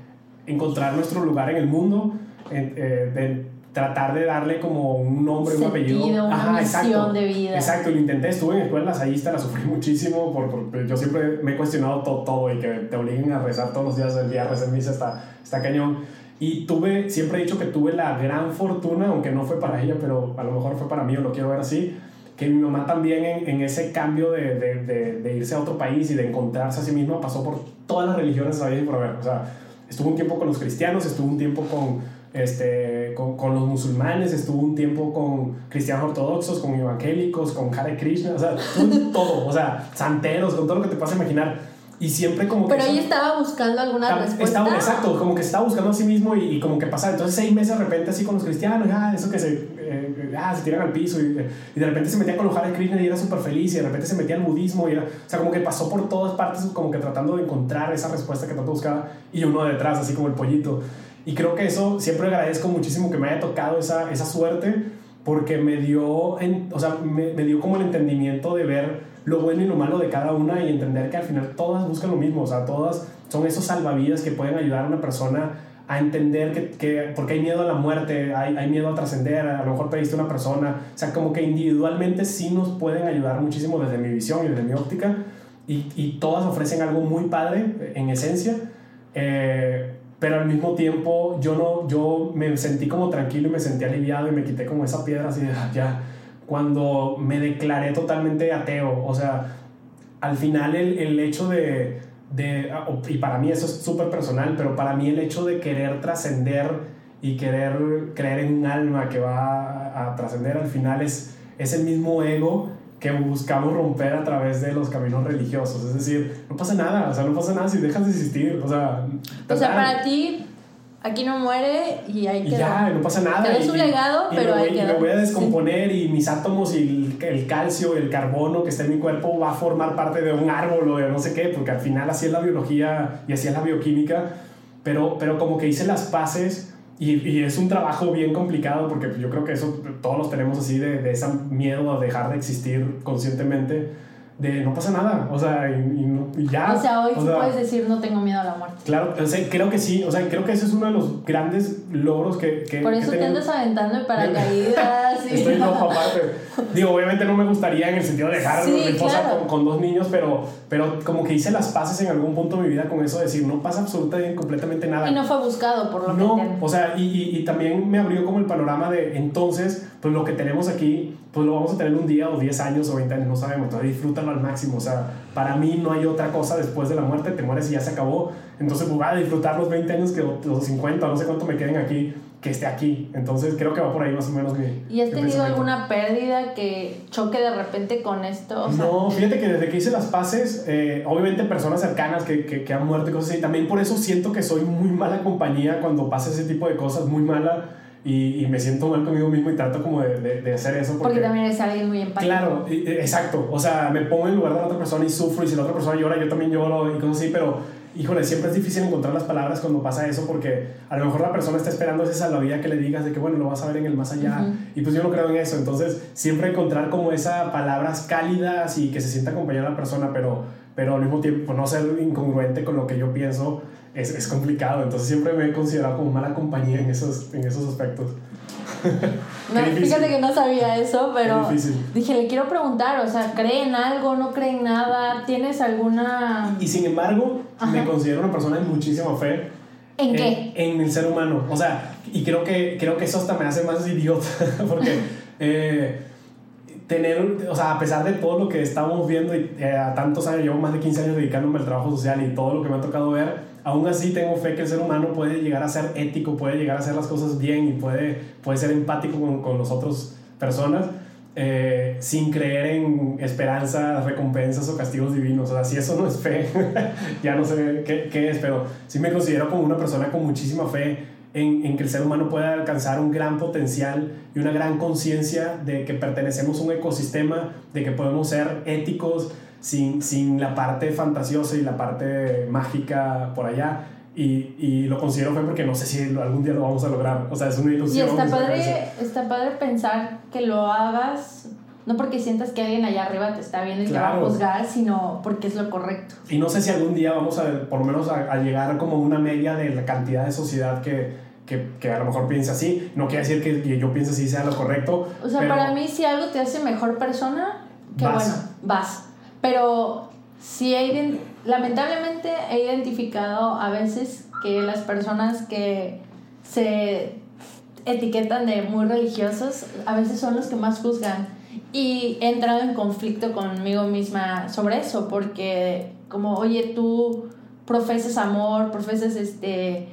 encontrar nuestro lugar en el mundo, eh, de tratar de darle como un nombre, un apellido. Una Ajá, exacto. de vida. Exacto, lo intenté, estuve en escuela lasallista, la sufrí [laughs] muchísimo, porque yo siempre me he cuestionado todo, todo y que te obliguen a rezar todos los días del día, rezar misa está, está cañón. Y tuve, siempre he dicho que tuve la gran fortuna, aunque no fue para ella, pero a lo mejor fue para mí, o lo quiero ver así, que mi mamá también en, en ese cambio de, de, de, irse a otro país y de encontrarse a sí misma pasó por todas las religiones ahí por ver. O sea, estuvo un tiempo con los cristianos, estuvo un tiempo con este, con, con, los musulmanes, estuvo un tiempo con cristianos ortodoxos, con evangélicos, con Hare Krishna, o sea, [laughs] todo, o sea, santeros, con todo lo que te puedas imaginar. Y siempre como que... Pero ella estaba buscando alguna respuesta. Estaba, exacto, como que estaba buscando a sí mismo y, como que pasaba. Entonces seis meses de repente así con los cristianos, ah, eso que se, eh, ah, se tiran al piso y, y, de repente se metía con los Hare Krishna y era súper feliz y de repente se metía al budismo y era, o sea, como que pasó por todas partes como que tratando de encontrar esa respuesta que tanto buscaba y uno detrás, así como el pollito. Y creo que eso siempre agradezco muchísimo que me haya tocado esa, esa suerte porque me dio, en, o sea, me, me, dio como el entendimiento de ver lo bueno y lo malo de cada una y entender que al final todas buscan lo mismo, o sea, todas son esos salvavidas que pueden ayudar a una persona a entender que, que porque hay miedo a la muerte, hay, hay miedo a trascender, a lo mejor pediste una persona, o sea, como que individualmente sí nos pueden ayudar muchísimo desde mi visión y desde mi óptica y, y todas ofrecen algo muy padre en esencia. Eh, pero al mismo tiempo yo no yo me sentí como tranquilo y me sentí aliviado y me quité como esa piedra así de ah, ya cuando me declaré totalmente ateo o sea al final el, el hecho de, de, ah, y para mí eso es súper personal pero para mí el hecho de querer trascender y querer creer en un alma que va a, a trascender al final es, es el mismo ego que buscamos romper a través de los caminos religiosos. Es decir, no pasa nada, o sea, no pasa nada si dejas de existir. O sea, o sea para ti, aquí no muere y hay que. Ya, no pasa nada. Es un legado, pero hay que. Me voy a descomponer y mis átomos y el, calcio y el carbono que está en mi cuerpo va a formar parte de un árbol o de no sé qué, porque al final así es la biología y así es la bioquímica. Pero, pero como que hice las paces y, y, es un trabajo bien complicado porque yo creo que eso todos los tenemos así de, de ese miedo a dejar de existir conscientemente de no pasa nada, o sea, y, ya. O sea, hoy sí puedes decir no tengo miedo a la muerte. Claro, o sea, creo que sí, o sea, creo que ese es uno de los grandes logros que... que Por eso te andas aventando de paracaídas. y... [laughs] Estoy [laughs] loco aparte. Digo, obviamente no me gustaría en el sentido de dejar mi esposa con, con, dos niños, pero, pero como que hice las paces en algún punto de mi vida con eso de decir, no pasa absolutamente completamente nada. Y no fue buscado, por lo no, que No, o sea, y, y, y también me abrió como el panorama de entonces, pues lo que tenemos aquí pues lo vamos a tener un día o 10 años o 20 años, no sabemos, entonces disfrútalo al máximo, o sea, para mí no hay otra cosa después de la muerte, te mueres y ya se acabó, entonces pues voy a disfrutar los 20 años que los 50, no sé cuánto me queden aquí, que esté aquí, entonces creo que va por ahí más o menos mi... ¿Y has tenido alguna pérdida que choque de repente con esto? no, fíjate que desde que hice las paces, eh, obviamente personas cercanas que, que, que han muerto y cosas así, también por eso siento que soy muy mala compañía cuando pasa ese tipo de cosas, muy mala y, y, me siento mal conmigo mismo y trato como de, de, de hacer eso. Porque, porque, también eres alguien muy empático. Claro, exacto. O sea, me pongo en lugar de la otra persona y sufro y si la otra persona llora, yo también lloro y cosas así, pero híjole, siempre es difícil encontrar las palabras cuando pasa eso porque a lo mejor la persona está esperando esa salvavidas que le digas de que bueno, lo vas a ver en el más allá uh -huh. y pues yo no creo en eso, entonces siempre encontrar como esas palabras cálidas y que se sienta acompañada la persona, pero, pero al mismo tiempo no ser incongruente con lo que yo pienso es, es complicado, entonces siempre me he considerado como mala compañía en esos, en esos aspectos. [laughs] no, fíjate que no sabía eso, pero dije, le quiero preguntar, o sea, ¿cree en algo? ¿No cree en nada? ¿Tienes alguna...? Y sin embargo, Ajá. me considero una persona de muchísima fe. ¿En, ¿En qué? En el ser humano. O sea, y creo que, creo que eso hasta me hace más idiota, [laughs] porque eh, tener, o sea, a pesar de todo lo que estamos viendo, y eh, a tantos años, llevo más de 15 años dedicándome al trabajo social y todo lo que me ha tocado ver, aún así tengo fe que el ser humano puede llegar a ser ético, puede llegar a hacer las cosas bien y puede, puede ser empático con, con las otras personas eh, sin creer en esperanzas, recompensas o castigos divinos. O sea, si eso no es fe, [laughs] ya no sé qué, qué, es, pero sí me considero como una persona con muchísima fe en, en que el ser humano puede alcanzar un gran potencial y una gran conciencia de que pertenecemos a un ecosistema, de que podemos ser éticos, sin, sin la parte fantasiosa y la parte mágica por allá. Y, y, lo considero fe porque no sé si algún día lo vamos a lograr. O sea, es una ilusión. Y está padre, está padre pensar que lo hagas, no porque sientas que alguien allá arriba te está viendo y claro. te va a juzgar, sino porque es lo correcto. Y no sé si algún día vamos a, por lo menos, a, a llegar como una media de la cantidad de sociedad que, que, que, a lo mejor piensa así. No quiere decir que yo piense así sea lo correcto. O sea, para mí, si algo te hace mejor persona, que vas. bueno, vas. Pero sí he, lamentablemente he identificado a veces que las personas que se etiquetan de muy religiosos a veces son los que más juzgan. Y he entrado en conflicto conmigo misma sobre eso porque como oye tú profesas amor profesas este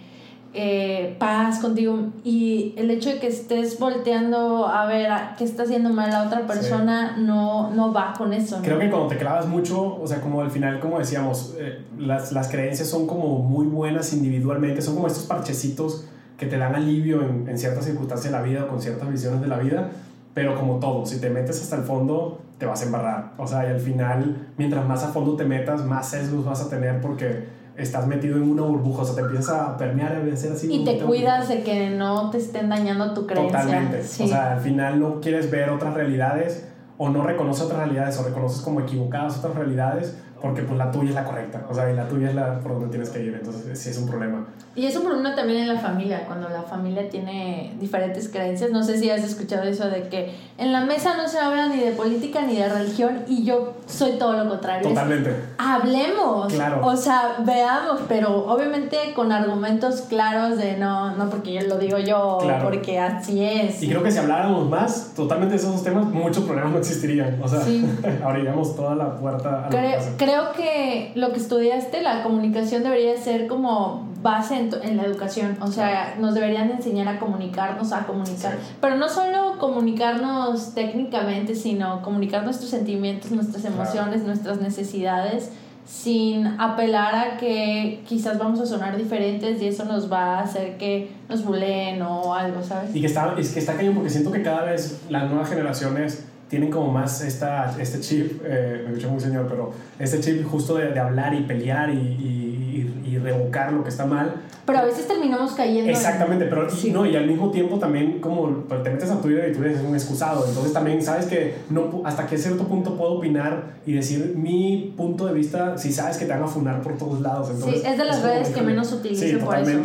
eh, paz contigo y el hecho de que estés volteando a ver a qué está haciendo mal la otra persona sí. no, no va con eso. ¿no? Creo que cuando te clavas mucho, o sea, como al final, como decíamos, eh, las, las creencias son como muy buenas individualmente, son como estos parchecitos que te dan alivio en, en ciertas circunstancias de la vida o con ciertas visiones de la vida, pero como todo, si te metes hasta el fondo, te vas a embarrar. O sea, y al final, mientras más a fondo te metas, más sesgos vas a tener porque estás metido en una burbuja, o sea, te empiezas a permear, a ser así. Y te cuidas de que no te estén dañando tu creencia. Totalmente. Sí. O sea, al final no quieres ver otras realidades o no reconoces otras realidades o reconoces como equivocadas otras realidades porque pues la tuya es la correcta, o sea, y la tuya es la por donde tienes que ir, entonces sí es un problema. Y es un problema también en la familia, cuando la familia tiene diferentes creencias, no sé si has escuchado eso de que en la mesa no se habla ni de política ni de religión y yo soy todo lo contrario. Totalmente. Es, hablemos, claro. o sea, veamos, pero obviamente con argumentos claros de no, no porque yo lo digo yo, claro. porque así es. Y creo que si habláramos más totalmente de esos temas, muchos problemas no existirían, o sea, sí. [laughs] abriríamos toda la puerta a creo, creo que lo que estudiaste, la comunicación debería ser como base en, en, la educación, o sea, nos deberían enseñar a comunicarnos, a comunicar, sí. pero no solo comunicarnos técnicamente, sino comunicar nuestros sentimientos, nuestras emociones, claro. nuestras necesidades, sin apelar a que quizás vamos a sonar diferentes y eso nos va a hacer que nos buleen o algo, ¿sabes? Y que está, es que está cañón porque siento que cada vez las nuevas generaciones tienen como más esta, este chip, eh, me escuché muy señor, pero este chip justo de, de hablar y pelear y, y, y, revocar lo que está mal. Pero a veces terminamos cayendo. Exactamente, pero y, no, y al mismo tiempo también como pues, te metes a Twitter y tú eres un excusado, entonces también sabes que no, hasta qué cierto punto puedo opinar y decir mi punto de vista si sabes que te van a funar por todos lados. Entonces, sí, es de las redes que menos utilizo sí, por eso.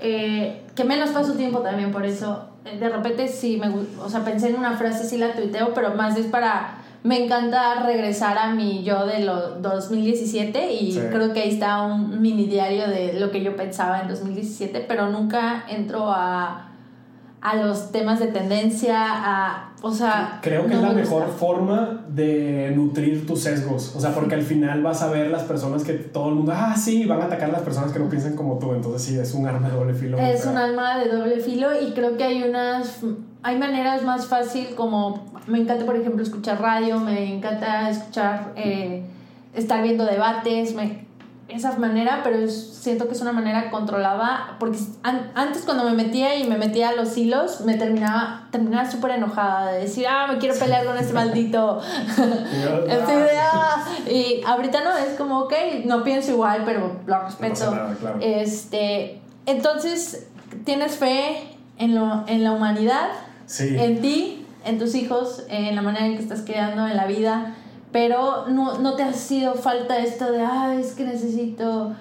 Eh, que menos paso tiempo también por eso. De repente sí me o sea, pensé en una frase, sí la tuiteo, pero más es para me encanta regresar a mi yo de los 2017 y creo que ahí está un mini diario de lo que yo pensaba en 2017, pero nunca entro a, a los temas de tendencia, a, o sea... Creo que es la mejor forma de nutrir tus sesgos, o sea, porque al final vas a ver las personas que todo el mundo, ah, sí, van a atacar a las personas que no piensan como tú, entonces sí, es un arma de doble filo. Es un arma de doble filo y creo que hay unas, hay maneras más fácil como me encanta, por ejemplo, escuchar radio, me encanta escuchar, eh, estar viendo debates, me, esa manera, pero siento que es una manera controlada, porque antes cuando me metía y me metía a los hilos, me terminaba, terminaba súper enojada de decir, ah, me quiero pelear con este maldito. [laughs] Idea. [laughs] Y ahorita no, es como, ok, no pienso igual, pero lo respeto. este, entonces, ¿tienes fe en, lo, en la humanidad? En ti en tus hijos, en la manera en que estás creando en la vida, pero no, no te ha sido falta esto de, ay, es que necesito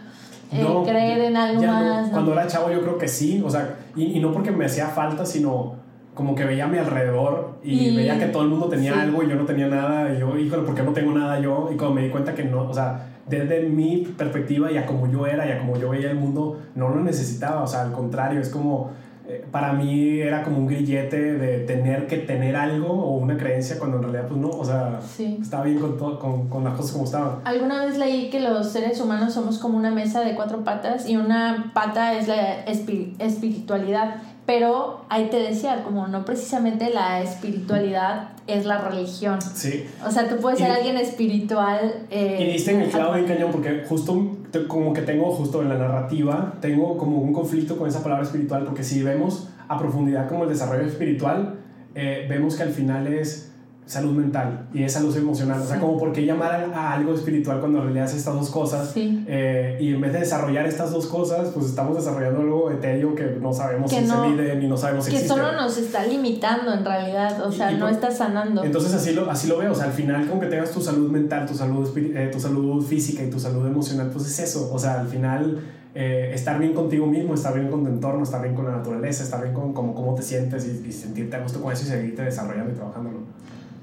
eh, creer en algo más. Cuando era chavo yo creo que sí, o sea, y, y, no porque me hacía falta, sino como que veía a mi alrededor y, veía que todo el mundo tenía algo y yo no tenía nada, y yo, híjole, ¿por qué no tengo nada yo? Y cuando me di cuenta que no, o sea, desde mi perspectiva y a como yo era y a como yo veía el mundo, no lo necesitaba, o sea, al contrario, es como eh, para mí era como un grillete de tener que tener algo o una creencia cuando en realidad pues no, o sea, estaba bien con, todo, con, con, las cosas como estaban. Alguna vez leí que los seres humanos somos como una mesa de cuatro patas y una pata es la espiritualidad pero ahí te decía, como no precisamente la espiritualidad es la religión. Sí. O sea, tú puedes ser alguien espiritual. Eh, y diste en el clavo bien cañón, porque justo como que tengo justo en la narrativa, tengo como un conflicto con esa palabra espiritual, porque si vemos a profundidad como el desarrollo espiritual, eh, vemos que al final es salud mental y es salud emocional. O sea, como por qué llamar a, algo espiritual cuando en realidad es estas dos cosas. Eh, y en vez de desarrollar estas dos cosas, pues estamos desarrollando algo etéreo que no sabemos si se mide ni no sabemos si que solo nos está limitando en realidad. O sea, no está sanando. Entonces así lo, así lo veo. O sea, al final, como que tengas tu salud mental, tu salud, eh, tu salud física y tu salud emocional, pues es eso. O sea, al final... Eh, estar bien contigo mismo, estar bien con tu entorno, estar bien con la naturaleza, estar bien con cómo, cómo te sientes y, y sentirte a gusto con eso y seguirte desarrollando y trabajándolo.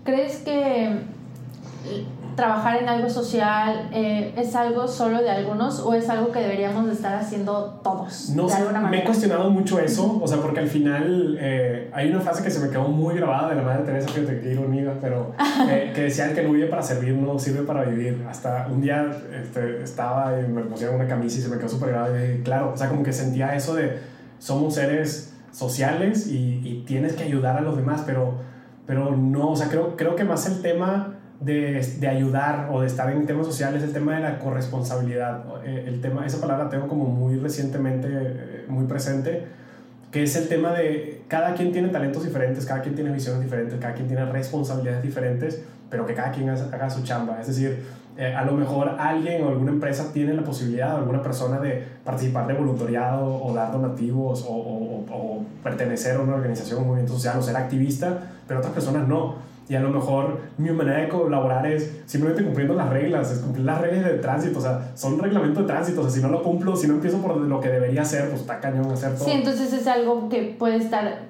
¿Crees que trabajar en algo social eh, es algo solo de algunos o es algo que deberíamos de estar haciendo todos? No, de alguna manera? me he cuestionado mucho eso, o sea, porque al final eh, hay una frase que se me quedó muy grabada de la madre Teresa, fíjate que ironía, pero [laughs] eh, que decía el que no vive para servir no sirve para vivir. Hasta un día este, estaba y me pusieron una camisa y se me quedó súper grabada y claro, o sea, como que sentía eso de somos seres sociales y, y tienes que ayudar a los demás, pero pero no, o sea, creo, creo que más el tema de, de, ayudar o de estar en temas sociales, el tema de la corresponsabilidad, eh, el tema, esa palabra tengo como muy recientemente, eh, muy presente, que es el tema de cada quien tiene talentos diferentes, cada quien tiene visiones diferentes, cada quien tiene responsabilidades diferentes, pero que cada quien haga su chamba. Es decir, eh, a lo mejor alguien o alguna empresa tiene la posibilidad, o alguna persona, de participar de voluntariado o dar donativos o, o, o pertenecer a una organización, un movimiento social o ser activista, pero otras personas no. Y a lo mejor mi manera de colaborar es simplemente cumpliendo las reglas, es cumplir las reglas de tránsito, o sea, son reglamentos de tránsito, o sea, si no lo cumplo, si no empiezo por lo que debería hacer, pues está cañón hacer todo. Sí, entonces es algo que puede estar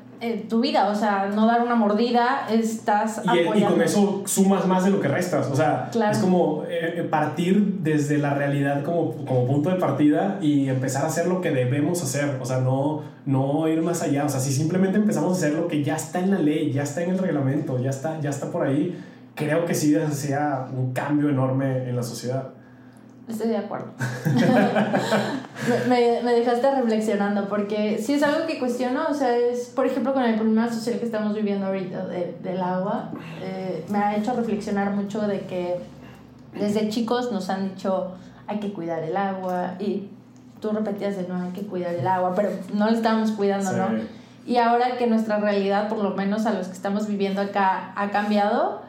tu vida, o sea, no dar una mordida, estás y, apoyando. Y con eso sumas más de lo que restas, o sea, es como eh, eh, partir desde la realidad como, como punto de partida y empezar a hacer lo que debemos hacer, o sea, no, no ir más allá, o sea, si simplemente empezamos a hacer lo que ya está en la ley, ya está en el reglamento, ya está, ya está por ahí, creo que sí hacía un cambio enorme en la sociedad. Estoy de acuerdo. [laughs] me, me, dejaste reflexionando porque si es algo que cuestiono, o sea, es, por ejemplo, con el problema social que estamos viviendo ahorita de, del agua, eh, me ha hecho reflexionar mucho de que desde chicos nos han dicho hay que cuidar el agua y tú repetías de no hay que cuidar el agua, pero no lo estábamos cuidando, ¿no? Y ahora que nuestra realidad, por lo menos a los que estamos viviendo acá, ha cambiado,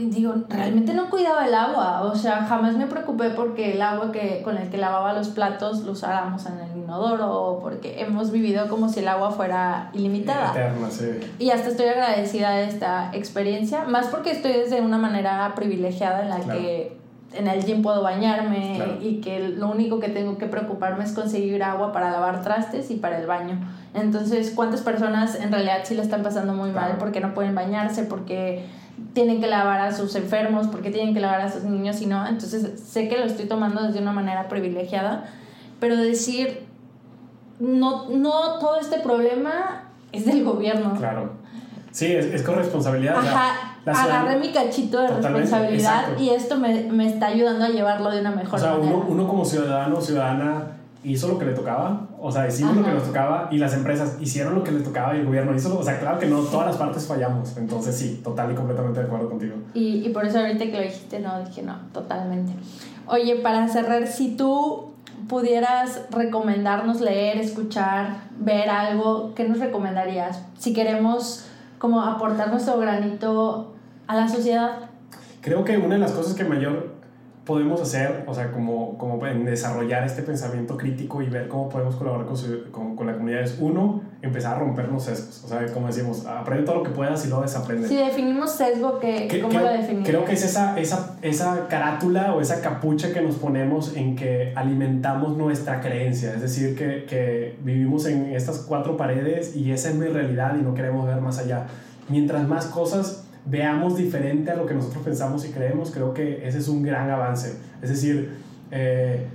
digo, realmente no cuidaba el agua, o sea, jamás me preocupé porque el agua que, con el que lavaba los platos lo usáramos en el inodoro o porque hemos vivido como si el agua fuera ilimitada. Eterna, sí. Y hasta estoy agradecida de esta experiencia, más porque estoy desde una manera privilegiada en la que en el gym puedo bañarme y que lo único que tengo que preocuparme es conseguir agua para lavar trastes y para el baño. Entonces, ¿cuántas personas en realidad sí le están pasando muy mal porque no pueden bañarse, porque tienen que lavar a sus enfermos, porque tienen que lavar a sus niños y no? Entonces, sé que lo estoy tomando desde una manera privilegiada, pero decir, no, no todo este problema es del gobierno. Claro. Sí, es, es corresponsabilidad. Ajá agarré mi cachito de responsabilidad y esto me, me, está ayudando a llevarlo de una mejor manera. O sea, uno, uno, como ciudadano o ciudadana hizo lo que le tocaba, o sea, hicimos lo que nos tocaba y las empresas hicieron lo que les tocaba y el gobierno hizo, o sea, claro que no, todas las partes fallamos, entonces sí, total y completamente de acuerdo contigo. Y, y por eso ahorita que lo dijiste, no, dije no, totalmente. Oye, para cerrar, si tú pudieras recomendarnos leer, escuchar, ver algo, ¿qué nos recomendarías? Si queremos como aportar nuestro granito a la sociedad? Creo que una de las cosas que mayor podemos hacer, o sea, como, como en desarrollar este pensamiento crítico y ver cómo podemos colaborar con, con, con, la comunidad es, uno, empezar a rompernos sesgos. O sea, como decimos, aprende todo lo que puedas y luego desaprende. Si definimos sesgo, ¿qué, ¿cómo lo definimos? Creo que es esa, esa, esa carátula o esa capucha que nos ponemos en que alimentamos nuestra creencia. Es decir, que, que vivimos en estas cuatro paredes y esa es mi realidad y no queremos ver más allá. Mientras más cosas veamos diferente a lo que nosotros pensamos y creemos, creo que ese es un gran avance. Es decir, eh,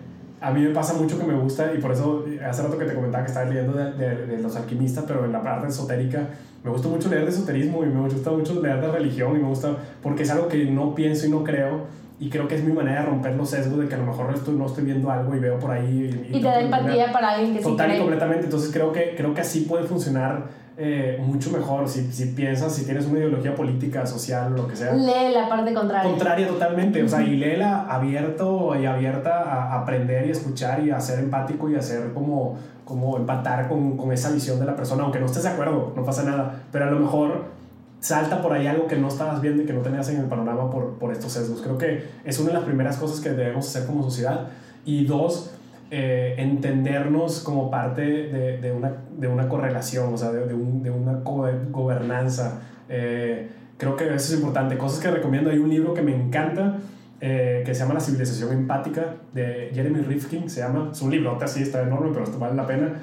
a mí me pasa mucho que me gusta, y por eso hace rato que te comentaba que estaba leyendo de, de, los alquimistas, pero en la parte esotérica, me gusta mucho leer de esoterismo y me gusta mucho leer de religión y me gusta porque es algo que no pienso y no creo. Y creo que es mi manera de romper los sesgos de que a lo mejor estoy, no estoy viendo algo y veo por ahí. Y, te da empatía para alguien que Total sí y completamente. Entonces creo que, creo que así puede funcionar eh, mucho mejor si, si, piensas, si tienes una ideología política, social lo que sea. Lee la parte contraria. Contraria totalmente, o sea, y léela abierto y abierta a aprender y escuchar y a ser empático y a ser como, como empatar con, con esa visión de la persona, aunque no estés de acuerdo, no pasa nada, pero a lo mejor salta por ahí algo que no estabas viendo y que no tenías en el panorama por, por estos sesgos. Creo que es una de las primeras cosas que debemos hacer como sociedad. Y dos, eh, entendernos como parte de, de, una, de, una, correlación, o sea, de, un, una gobernanza. Eh, creo que eso es importante. Cosas que recomiendo. Hay un libro que me encanta. Eh, que se llama La civilización empática de Jeremy Rifkin, se llama, es un libro, así está enorme, pero esto vale la pena.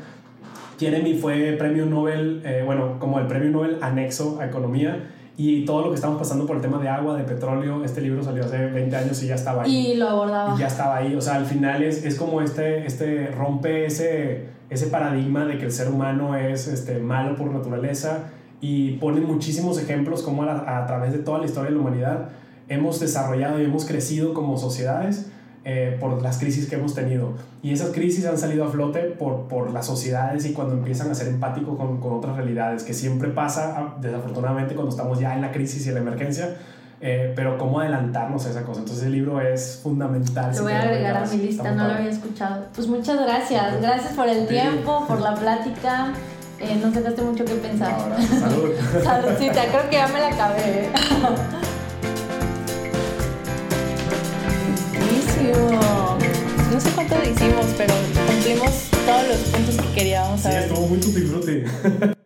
Jeremy fue premio Nobel, bueno, como el premio Nobel anexo a economía y todo lo que estamos pasando por el tema de agua, de petróleo, este libro salió hace 20 años y ya estaba ahí. Y lo abordaba. Y ya estaba ahí. O sea, al final es, es como este, este rompe ese, ese paradigma de que el ser humano es este, malo por naturaleza y pone muchísimos ejemplos como a, a través de toda la historia de la humanidad hemos desarrollado y hemos crecido como sociedades eh, por las crisis que hemos tenido. Y esas crisis han salido a flote por, por las sociedades y cuando empiezan a ser empáticos con, con, otras realidades, que siempre pasa, ah, desafortunadamente, cuando estamos ya en la crisis y en la emergencia. Eh, pero cómo adelantarnos a esa cosa. Entonces el libro es fundamental. Lo voy a agregar a mi lista, no lo había escuchado. Pues muchas gracias. Gracias por el tiempo, por la plática. Eh, nos dejaste mucho que pensar. Ahora, salud. [laughs] Saludcita, creo que ya me la acabé. [laughs] No sé cuánto hicimos, pero cumplimos todos los puntos que queríamos Sí, estuvo muy [laughs]